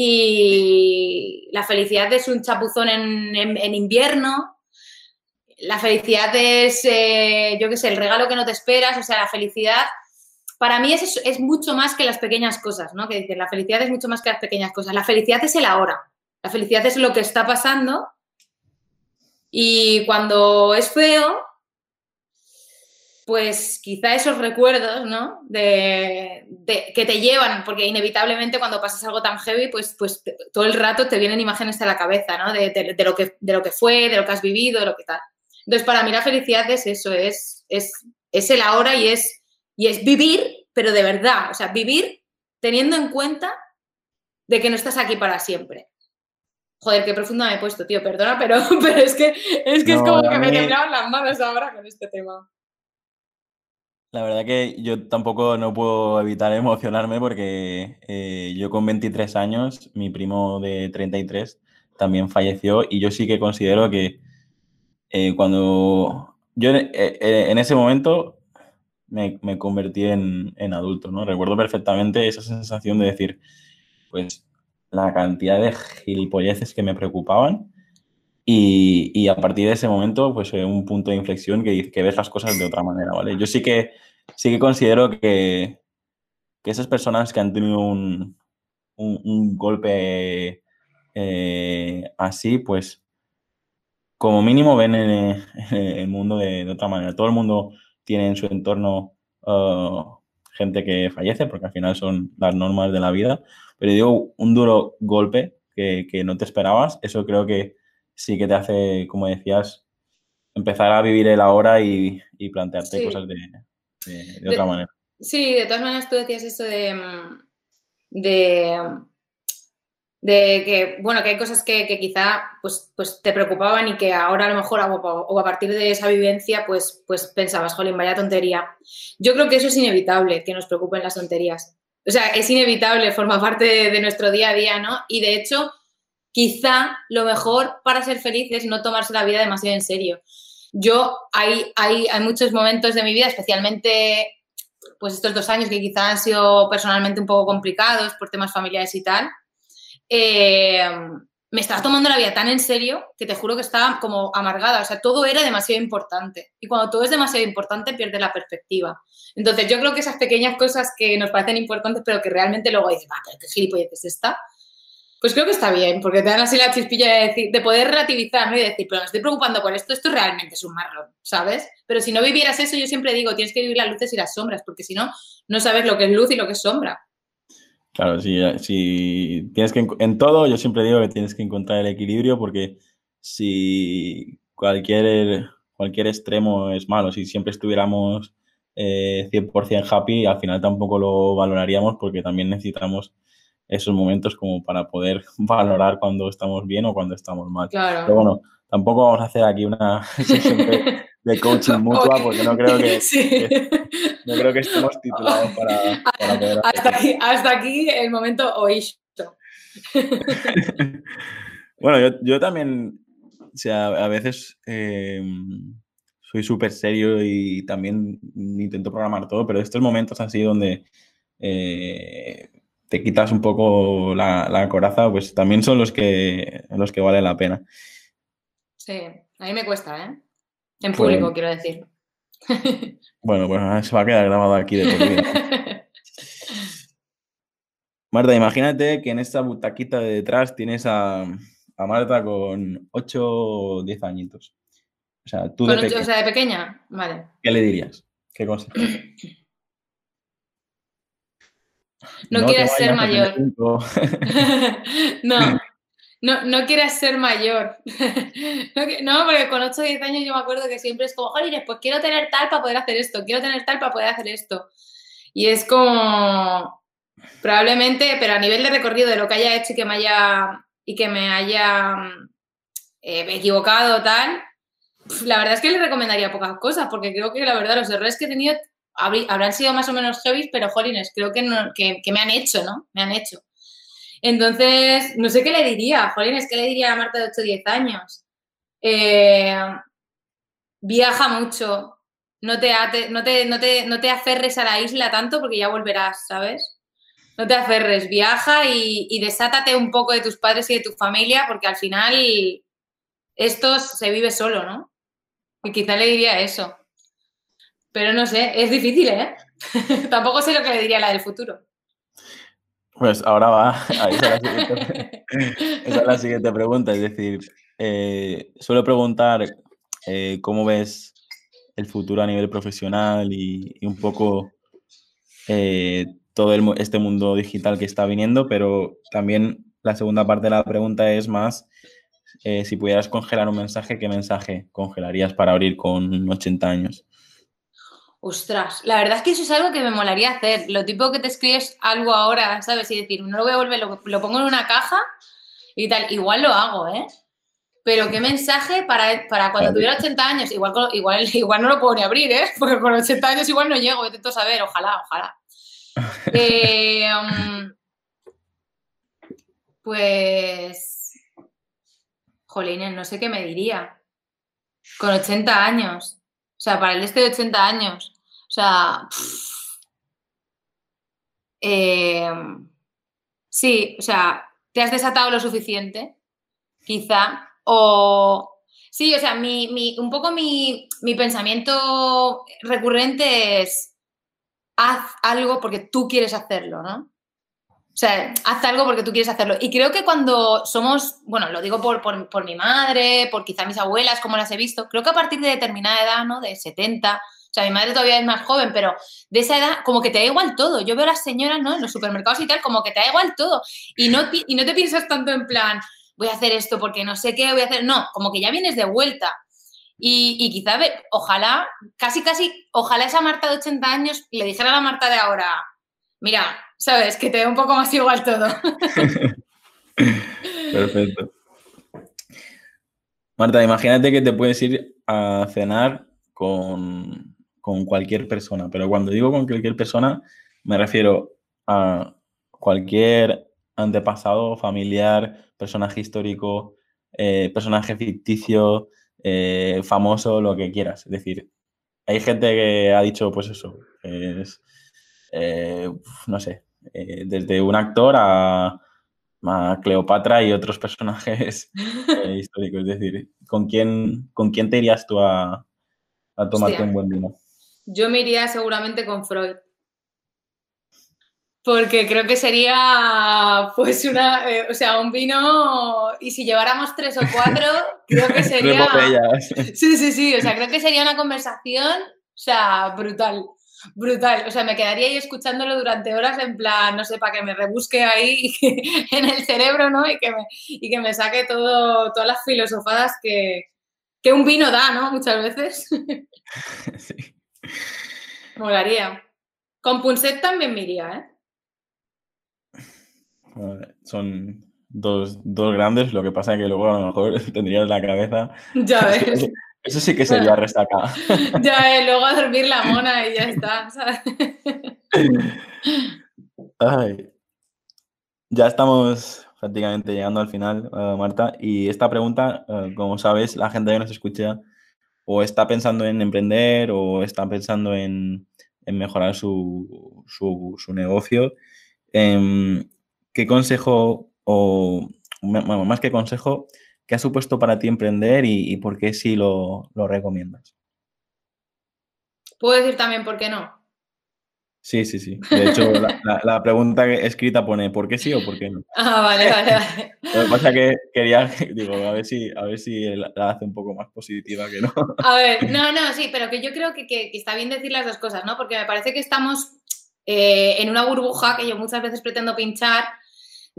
Y la felicidad es un chapuzón en, invierno. La felicidad es, eh, yo qué sé, el regalo que no te esperas. O sea, la felicidad para mí es, es mucho más que las pequeñas cosas, ¿no? Que dices, la felicidad es mucho más que las pequeñas cosas. La felicidad es el ahora. La felicidad es lo que está pasando. Y cuando es feo, pues quizá esos recuerdos, ¿no? De, que te llevan, porque inevitablemente cuando pasas algo tan heavy, pues, pues todo el rato te vienen imágenes a la cabeza, ¿no? De, lo que, de lo que fue, de lo que has vivido, de lo que tal. Entonces, para mí la felicidad es eso, es, es, es el ahora y es, y es vivir, pero de verdad, o sea, vivir teniendo en cuenta de que no estás aquí para siempre. Joder, qué profunda me he puesto, tío, perdona, pero, (laughs) pero es que es, que es como que me temblaban las manos ahora con este tema. La verdad que yo tampoco no puedo evitar emocionarme porque eh, yo con 23 años, mi primo de 33 también falleció y yo sí que considero que eh, cuando yo eh, en ese momento me, convertí en, adulto, ¿no? Recuerdo perfectamente esa sensación de decir, pues la cantidad de gilipolleces que me preocupaban y, a partir de ese momento, pues un punto de inflexión que, que ves las cosas de otra manera, ¿vale? Yo sí que, sí que considero que, esas personas que han tenido un, golpe eh, así, pues como mínimo ven (laughs) el, mundo de, otra manera. Todo el mundo tiene en su entorno uh, gente que fallece, porque al final son las normas de la vida. Pero digo, un duro golpe que, que no te esperabas, eso creo que sí que te hace, como decías, empezar a vivir el ahora y, plantearte cosas de, otra manera. Sí, de todas maneras tú decías eso de, mm, de de que, bueno, que hay cosas que, quizá pues, pues te preocupaban y que ahora a lo mejor o a partir de esa vivencia pues, pues pensabas, jolín, vaya tontería. Yo creo que eso es inevitable, que nos preocupen las tonterías. O sea, es inevitable, forma parte de, nuestro día a día, ¿no? Y de hecho, quizá lo mejor para ser feliz es no tomarse la vida demasiado en serio. Yo, hay, hay, hay muchos momentos de mi vida, especialmente pues estos dos años que quizá han sido personalmente un poco complicados por temas familiares y tal, eh, me estaba tomando la vida tan en serio que te juro que estaba como amargada. O sea, todo era demasiado importante. Y cuando todo es demasiado importante, pierde la perspectiva. Entonces, yo creo que esas pequeñas cosas que nos parecen importantes, pero que realmente luego dices, va, pero qué gilipollez es esta, pues creo que está bien, porque te dan así la chispilla de, decir, de poder relativizar ¿no? y decir, pero me estoy preocupando por esto, esto realmente es un marrón, ¿sabes? Pero si no vivieras eso, yo siempre digo, tienes que vivir las luces y las sombras, porque si no, no sabes lo que es luz y lo que es sombra. Claro, si, si tienes que, en todo, yo siempre digo que tienes que encontrar el equilibrio, porque si cualquier, cualquier extremo es malo, si siempre estuviéramos 100% eh, happy, al final tampoco lo valoraríamos, porque también necesitamos esos momentos como para poder (laughs) valorar cuando estamos bien o cuando estamos mal. Pero bueno, tampoco vamos a hacer aquí una (laughs) sesión de, coaching (laughs) mutua porque no creo que, no creo que estemos titulados para, poder hasta aquí, hasta aquí el momento oísto. bueno, yo, yo, también, o sea, a veces eh, soy súper serio y también intento programar todo, pero estos momentos así donde eh, te quitas un poco la, coraza, pues también son los que, los que valen la pena. Sí, a mí me cuesta, ¿eh? En público, quiero decir. (laughs) Bueno, pues se va a quedar grabado aquí de por vida. (laughs) Marta, imagínate que en esta butaquita de detrás tienes a, Marta con 8 o 10 añitos. O sea, tú de, o sea, de pequeña, vale. ¿Qué le dirías? ¿Qué consejo? (coughs) No, quieres ser mayor. (laughs) no, no, no quieras ser mayor. (laughs) no, porque con 8 o 10 años yo me acuerdo que siempre es como, jolines, pues quiero tener tal para poder hacer esto, quiero tener tal para poder hacer esto. Y es como, probablemente, pero a nivel de recorrido de lo que haya hecho y que me haya, y que me haya eh, equivocado tal, la verdad es que le recomendaría pocas cosas, porque creo que la verdad los errores que he tenido habrán sido más o menos heavy, pero jolines, creo que, que, me han hecho, ¿no? Me han hecho. Entonces, no sé qué le diría, jolines, ¿qué le diría a Marta de 8 o 10 años? Eh, viaja mucho, no te, no, te, no, te, no te aferres a la isla tanto porque ya volverás, ¿sabes? No te aferres, viaja y, y, desátate un poco de tus padres y de tu familia porque al final esto se vive solo, ¿no? Y quizá le diría eso. Pero no sé, es difícil, ¿eh? (laughs) Tampoco sé lo que le diría la del futuro. Pues ahora va, esa es la (laughs) siguiente, esa es la siguiente pregunta. Es decir, eh, suelo preguntar eh, cómo ves el futuro a nivel profesional y, un poco eh, todo este mundo digital que está viniendo, pero también la segunda parte de la pregunta es más, si pudieras congelar un mensaje, ¿qué mensaje congelarías para abrir con 80 años? Ostras, la verdad es que eso es algo que me molaría hacer. Lo tipo que te escribes algo ahora, ¿sabes? Y decir, no lo voy a volver, lo, pongo en una caja y tal. Igual lo hago, ¿eh? Pero qué mensaje para, para cuando tuviera 80 años, igual, igual, (laughs) igual no lo puedo ni abrir, ¿eh? Porque con 80 años igual no llego, intento saber, ojalá, ojalá. (laughs) Eh, um, pues, jolines, no sé qué me diría. Con 80 años. O sea, para el este de 80 años. O sea, em, sí, o sea, te has desatado lo suficiente, quizá, o... Sí, o sea, mi, un poco mi, mi pensamiento recurrente es, haz algo porque tú quieres hacerlo, ¿no? O sea, haz algo porque tú quieres hacerlo. Y creo que cuando somos, bueno, lo digo por, por, mi madre, por quizá mis abuelas, como las he visto, creo que a partir de determinada edad, ¿no? De 70, o sea, mi madre todavía es más joven, pero de esa edad, como que te da igual todo. Yo veo a las señoras, ¿no? En los supermercados y tal, como que te da igual todo. Y no, y no te piensas tanto en plan, voy a hacer esto porque no sé qué voy a hacer. No, como que ya vienes de vuelta. Y, y quizá, ojalá, casi, casi, ojalá esa Marta de 80 años le dijera a la Marta de ahora, mira, ¿sabes? Que te da un poco más igual todo. (laughs) Perfecto. Marta, imagínate que te puedes ir a cenar con, con cualquier persona, pero cuando digo con cualquier persona, me refiero a cualquier antepasado, familiar, personaje histórico, eh, personaje ficticio, eh, famoso, lo que quieras. Es decir, hay gente que ha dicho, pues eso, es, eh, no sé, desde un actor a, Cleopatra y otros personajes (laughs) históricos. Es decir, ¿con quién, ¿con quién te irías tú a, a tomarte un buen vino? Yo me iría seguramente con Freud porque creo que sería pues una, eh, o sea, un vino y si lleváramos tres o cuatro, creo que (laughs) sería... (laughs) sí, sí, sí, o sea, creo que sería una conversación, o sea, brutal, brutal, o sea, me quedaría ahí escuchándolo durante horas en plan, no sé, para que me rebusque ahí (laughs) en el cerebro, ¿no? Y que me, y que me saque todo, todas las filosofadas que, que un vino da, ¿no? Muchas veces. (laughs) sí. Molaría. Con Punset también me iría, ¿eh? son dos, grandes, lo que pasa es que luego a lo mejor (laughs) tendrías la cabeza. Ya ves. Eso, sí que sería restaca. (laughs) Ya ves, luego a dormir la (laughs) mona y ya está, Ya estamos prácticamente llegando al final, eh, Marta. Y esta pregunta, eh, como sabes, la gente que nos escucha o está pensando en emprender o está pensando en, mejorar su, su, negocio. Em, ¿qué consejo o, más que consejo, qué ha supuesto para ti emprender y, por qué sí lo, recomiendas? Puedo decir también por qué no. Sí, sí, sí. De hecho, (laughs) la, pregunta escrita pone ¿por qué sí o por qué no? Ah, vale, vale, vale. (laughs) Lo que pasa es que quería, (laughs) digo, a ver si, a ver si la hace un poco más positiva que no. A ver, no, no, sí, pero que yo creo que, está bien decir las dos cosas, ¿no? Porque me parece que estamos eh, en una burbuja que yo muchas veces pretendo pinchar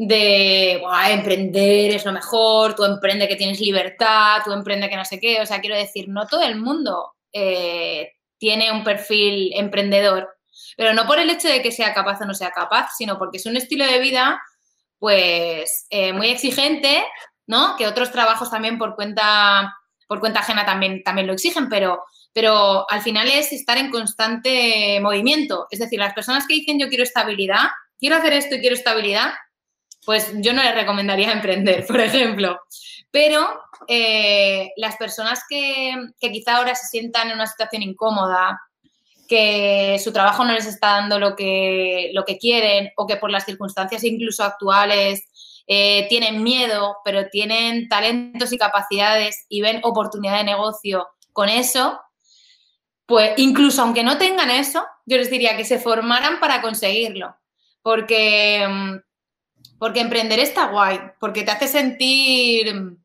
de emprender es lo mejor, tú emprende que tienes libertad, tú emprende que no sé qué. O sea, quiero decir, no todo el mundo eh, tiene un perfil emprendedor, pero no por el hecho de que sea capaz o no sea capaz, sino porque es un estilo de vida, pues, eh, muy exigente, ¿no? Que otros trabajos también por cuenta, por cuenta ajena también, también lo exigen, pero, pero al final es estar en constante movimiento. Es decir, las personas que dicen yo quiero estabilidad, quiero hacer esto y quiero estabilidad, pues yo no les recomendaría (laughs) emprender, por ejemplo. Pero eh, las personas que, quizá ahora se sientan en una situación incómoda, que su trabajo no les está dando lo que, lo que quieren o que por las circunstancias incluso actuales eh, tienen miedo, pero tienen talentos y capacidades y ven oportunidad de negocio con eso, pues incluso aunque no tengan eso, yo les diría que se formaran para conseguirlo. Porque mm, porque emprender está guay, porque te hace sentir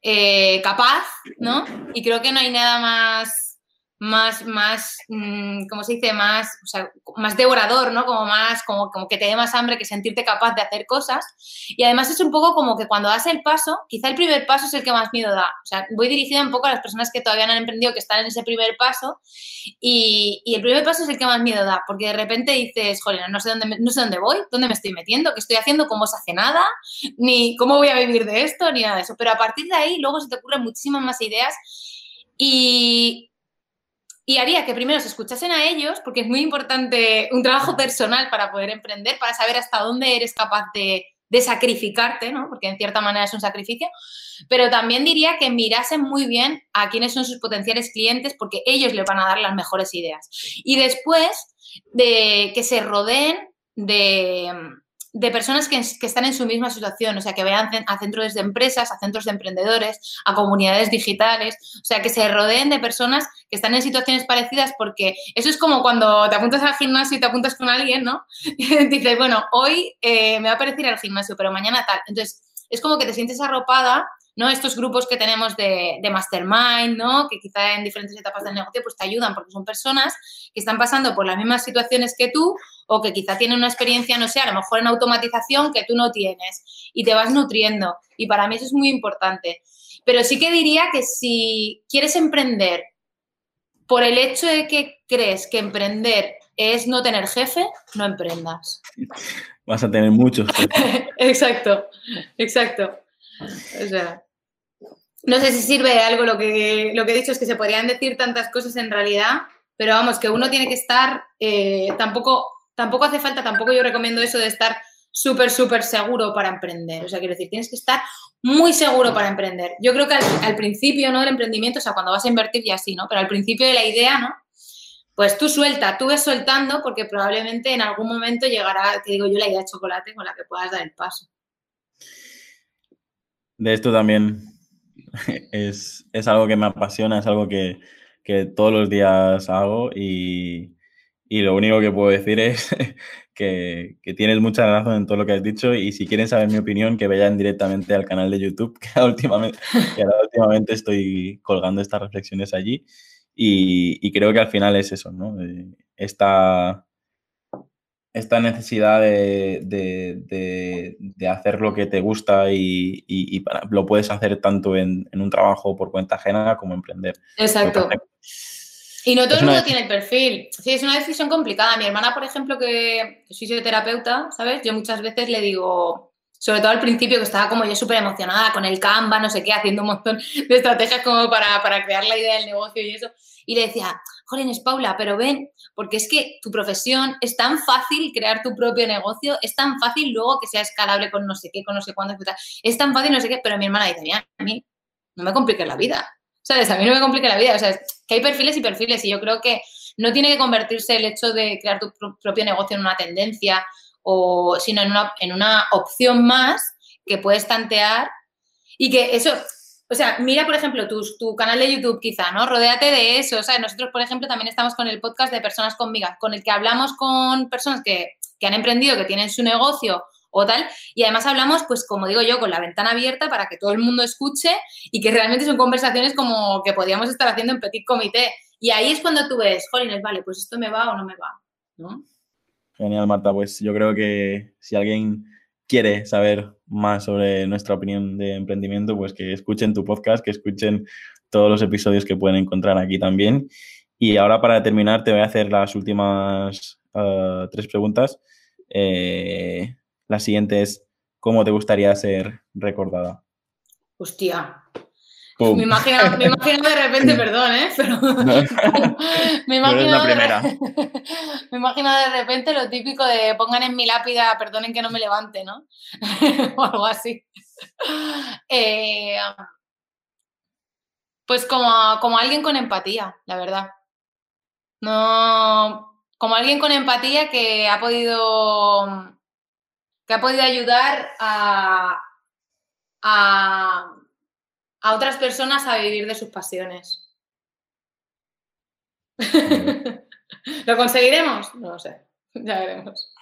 eh, capaz, ¿no? Y creo que no hay nada más más, más, mm, ¿cómo se dice? Más, más devorador, ¿no? Como más, como, como que te dé más hambre que sentirte capaz de hacer cosas. Y además es un poco como que cuando das el paso, quizá el primer paso es el que más miedo da. O sea, voy dirigida un poco a las personas que todavía no han emprendido, que están en ese primer paso. Y, y el primer paso es el que más miedo da, porque de repente dices, joder, no sé dónde, no sé dónde voy, dónde me estoy metiendo, qué estoy haciendo, cómo se hace nada, ni cómo voy a vivir de esto, ni nada de eso. Pero a partir de ahí, luego se te ocurren muchísimas más ideas. Y, y haría que primero se escuchasen a ellos, porque es muy importante un trabajo personal para poder emprender, para saber hasta dónde eres capaz de, sacrificarte, ¿no? porque en cierta manera es un sacrificio, pero también diría que mirasen muy bien a quiénes son sus potenciales clientes, porque ellos les van a dar las mejores ideas. Y después de que se rodeen de de personas que, están en su misma situación, o sea, que vean a centros de empresas, a centros de emprendedores, a comunidades digitales, o sea, que se rodeen de personas que están en situaciones parecidas, porque eso es como cuando te apuntas al gimnasio y te apuntas con alguien, ¿no? (laughs) Dices, bueno, hoy eh, me va a parecer al gimnasio, pero mañana tal. Entonces, es como que te sientes arropada ¿no? Estos grupos que tenemos de, mastermind, ¿no? Que quizá en diferentes etapas del negocio pues te ayudan porque son personas que están pasando por las mismas situaciones que tú o que quizá tienen una experiencia, no sé, a lo mejor en automatización que tú no tienes y te vas nutriendo. Y para mí eso es muy importante. Pero sí que diría que si quieres emprender por el hecho de que crees que emprender es no tener jefe, no emprendas. Vas a tener muchos. (laughs) exacto, exacto. O sea, no sé si sirve de algo lo que, lo que he dicho, es que se podrían decir tantas cosas en realidad, pero vamos, que uno tiene que estar, eh, tampoco, tampoco hace falta, tampoco yo recomiendo eso de estar súper, súper seguro para emprender. O sea, quiero decir, tienes que estar muy seguro para emprender. Yo creo que al, principio, ¿no? Del emprendimiento, o sea, cuando vas a invertir y así, ¿no? Pero al principio de la idea, ¿no? Pues tú suelta, tú ves soltando porque probablemente en algún momento llegará, te digo yo, la idea de chocolate con la que puedas dar el paso. De esto también (laughs) es, algo que me apasiona, es algo que, todos los días hago y, lo único que puedo decir es (laughs) que, tienes mucha razón en todo lo que has dicho y si quieren saber mi opinión, que vayan directamente al canal de YouTube, (laughs) que últimamente, últimamente estoy colgando estas reflexiones allí y, creo que al final es eso, ¿no? Esta, esta necesidad de, hacer lo que te gusta y, lo puedes hacer tanto en, un trabajo por cuenta ajena como emprender. Exacto. Y no todo el mundo tiene el perfil. Sí, es una decisión complicada. Mi hermana, por ejemplo, que, que soy terapeuta, ¿sabes? Yo muchas veces le digo, sobre todo al principio que estaba como yo súper emocionada con el Canva, no sé qué, haciendo un montón de estrategias como para, para crear la idea del negocio y eso. Y le decía, es Paula, pero ven, porque es que tu profesión es tan fácil crear tu propio negocio, es tan fácil luego que sea escalable con no sé qué, con no sé cuánto, es tan fácil no sé qué, pero mi hermana dice, a mí no me complique la vida, ¿sabes? A mí no me complique la vida, o sea, que hay perfiles y perfiles y yo creo que no tiene que convertirse el hecho de crear tu propio negocio en una tendencia o sino en una, en una opción más que puedes tantear y que eso, o sea, mira, por ejemplo, tu, tu, canal de YouTube quizá, ¿no? Rodéate de eso. O sea, nosotros, por ejemplo, también estamos con el podcast de Personas con Migas, con el que hablamos con personas que, han emprendido, que tienen su negocio o tal. Y además hablamos, pues como digo yo, con la ventana abierta para que todo el mundo escuche y que realmente son conversaciones como que podríamos estar haciendo en petit comité. Y ahí es cuando tú ves, jolines, vale, pues esto me va o no me va. Genial, Marta. Pues yo creo que si alguien quiere saber más sobre nuestra opinión de emprendimiento, pues que escuchen tu podcast, que escuchen todos los episodios que pueden encontrar aquí también. Y ahora para terminar te voy a hacer las últimas ah, tres preguntas. Eh, la siguiente es, ¿cómo te gustaría ser recordada? Hostia, me imagino, me imagino, de repente, (laughs) perdón, ¿eh? Pero (laughs) me, imagino de, (laughs) me imagino de repente lo típico de pongan en mi lápida, perdonen que no me levante, ¿no? o algo así. Eh, pues como, como alguien con empatía, la verdad. No, como alguien con empatía que ha podido que ha podido ayudar a, a a otras personas a vivir de sus pasiones. (laughs) ¿Lo conseguiremos? No lo sé, ya veremos.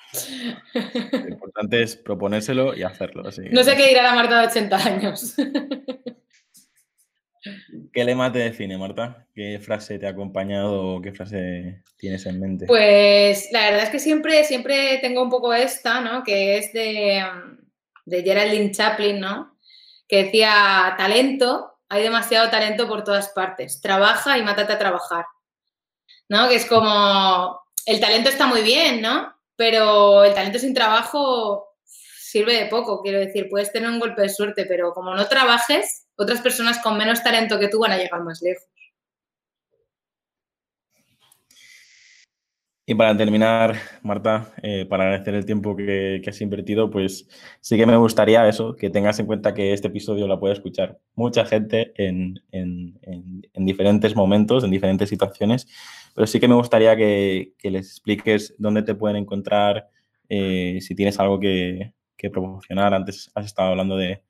Lo importante es proponérselo y hacerlo. No sé qué dirá la Marta de 80 años. (laughs) ¿Qué lema te define, Marta? ¿Qué frase te ha acompañado o qué frase tienes en mente? Pues la verdad es que siempre, siempre tengo un poco esta, ¿no? Que es de, de Geraldine Chaplin, ¿no? que decía, talento, hay demasiado talento por todas partes, trabaja y mátate a trabajar, ¿no? Que es como, el talento está muy bien, ¿no? Pero el talento sin trabajo sirve de poco, quiero decir, puedes tener un golpe de suerte, pero como no trabajes, otras personas con menos talento que tú van a llegar más lejos. Y para terminar, Marta, eh, para agradecer el tiempo que, has invertido, pues sí que me gustaría eso, que tengas en cuenta que este episodio lo puede escuchar mucha gente en, diferentes momentos, en diferentes situaciones, pero sí que me gustaría que, les expliques dónde te pueden encontrar, eh, si tienes algo que, proporcionar. Antes has estado hablando de,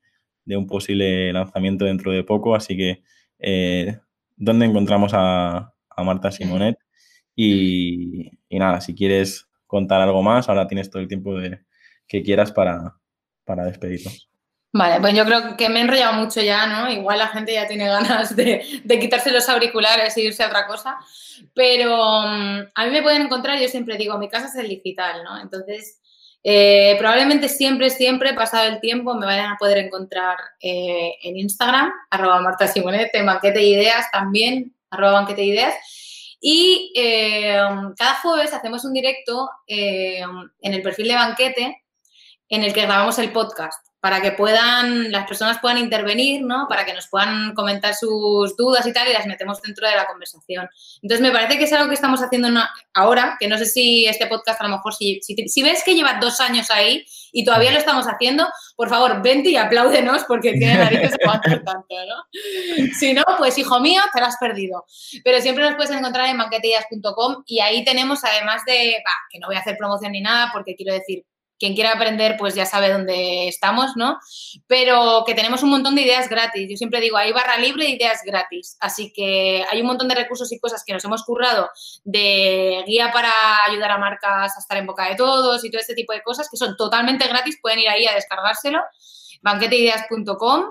un posible lanzamiento dentro de poco, así que eh, ¿dónde encontramos a, a Marta Simonet? Y, nada, si quieres contar algo más, ahora tienes todo el tiempo de, que quieras para, para despedirnos. Vale, pues yo creo que me he enrollado mucho ya, ¿no? Igual la gente ya tiene (laughs) ganas de, quitarse los auriculares e irse a otra cosa, pero mm, a mí me pueden encontrar, yo siempre digo, mi casa es el digital, ¿no? Entonces, eh, probablemente siempre, siempre, pasado el tiempo, me vayan a poder encontrar eh, en Instagram, arroba Marta Simonet, en Banquete Ideas también, arroba Banquete Ideas, Y eh, cada jueves hacemos un directo en el perfil de banquete en el que grabamos el podcast para que puedan, las personas puedan intervenir, ¿no? Para que nos puedan comentar sus dudas y tal y las metemos dentro de la conversación. Entonces, me parece que es algo que estamos haciendo ahora, que no sé si este podcast a lo mejor, si, si, ves que lleva dos años ahí y todavía lo estamos haciendo, por favor, vente y apláudenos porque tiene narices tanto, ¿no? Si no, pues hijo mío, te lo has perdido. Pero siempre nos puedes encontrar en banquetillas.com y ahí tenemos, además de, que no voy a hacer promoción ni nada porque quiero decir, quien quiera aprender, pues ya sabe dónde estamos, ¿no? Pero que tenemos un montón de ideas gratis. Yo siempre digo, hay barra libre de ideas gratis. Así que hay un montón de recursos y cosas que nos hemos currado de guía para ayudar a marcas a estar en boca de todos y todo este tipo de cosas que son totalmente gratis. Pueden ir ahí a descargárselo, banqueteideas.com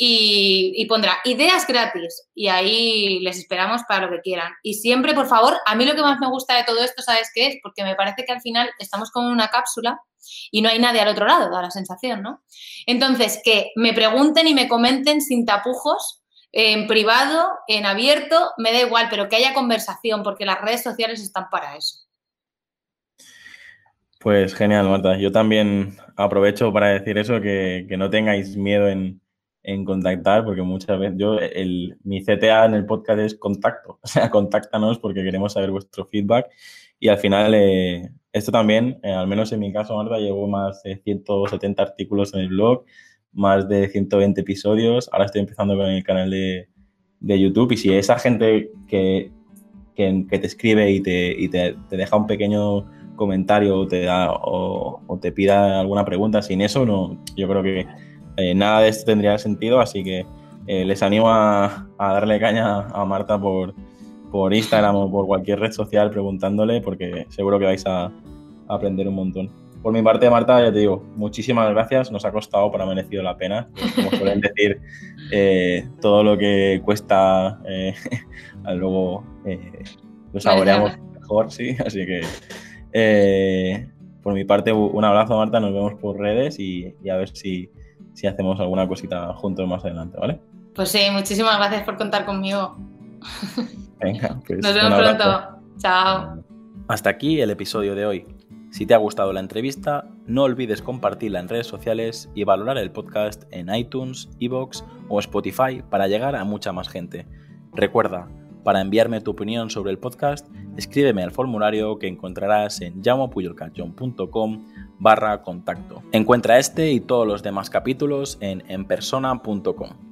y, pondrá ideas gratis y ahí les esperamos para lo que quieran. Y siempre, por favor, a mí lo que más me gusta de todo esto, ¿sabes qué es? Porque me parece que al final estamos con una cápsula y no hay nadie al otro lado, da la sensación, ¿no? Entonces, que me pregunten y me comenten sin tapujos, en privado, en abierto, me da igual, pero que haya conversación, porque las redes sociales están para eso. Pues genial, Marta. Yo también aprovecho para decir eso, que, que no tengáis miedo en, en contactar, porque muchas veces yo, el, mi CTA en el podcast es contacto, (laughs) o sea, contáctanos porque queremos saber vuestro feedback. Y al final eh, esto también, eh, al menos en mi caso, Marta, llevo más de 170 artículos en el blog, más de 120 episodios, ahora estoy empezando con el canal de, de YouTube. Y si esa gente que, que, te escribe y, te, y te, te, deja un pequeño comentario o te, da, o, o te pida alguna pregunta, sin eso no, yo creo que eh, nada de esto tendría sentido, así que eh, les animo a, darle caña a Marta por, por Instagram o por cualquier red social preguntándole, porque seguro que vais a, aprender un montón. Por mi parte, Marta, ya te digo, muchísimas gracias. Nos ha costado, pero ha merecido la pena. Como suelen decir, (laughs) eh, todo lo que cuesta, (laughs) luego lo saboreamos mejor, sí. (laughs) Así que, por mi parte, un abrazo, Marta. Nos vemos por redes y a ver si, si hacemos alguna cosita juntos más adelante, ¿vale? Pues sí, muchísimas gracias por contar conmigo. Venga, (laughs) pues Nos vemos pronto. Chao. Hasta aquí el episodio de hoy. Si te ha gustado la entrevista, no olvides compartirla en redes sociales y valorar el podcast en iTunes, Evox o Spotify para llegar a mucha más gente. Recuerda, para enviarme tu opinión sobre el podcast, escríbeme al formulario que encontrarás en llamopuyolcanchon.com barra contacto. Encuentra este y todos los demás capítulos en enpersona.com.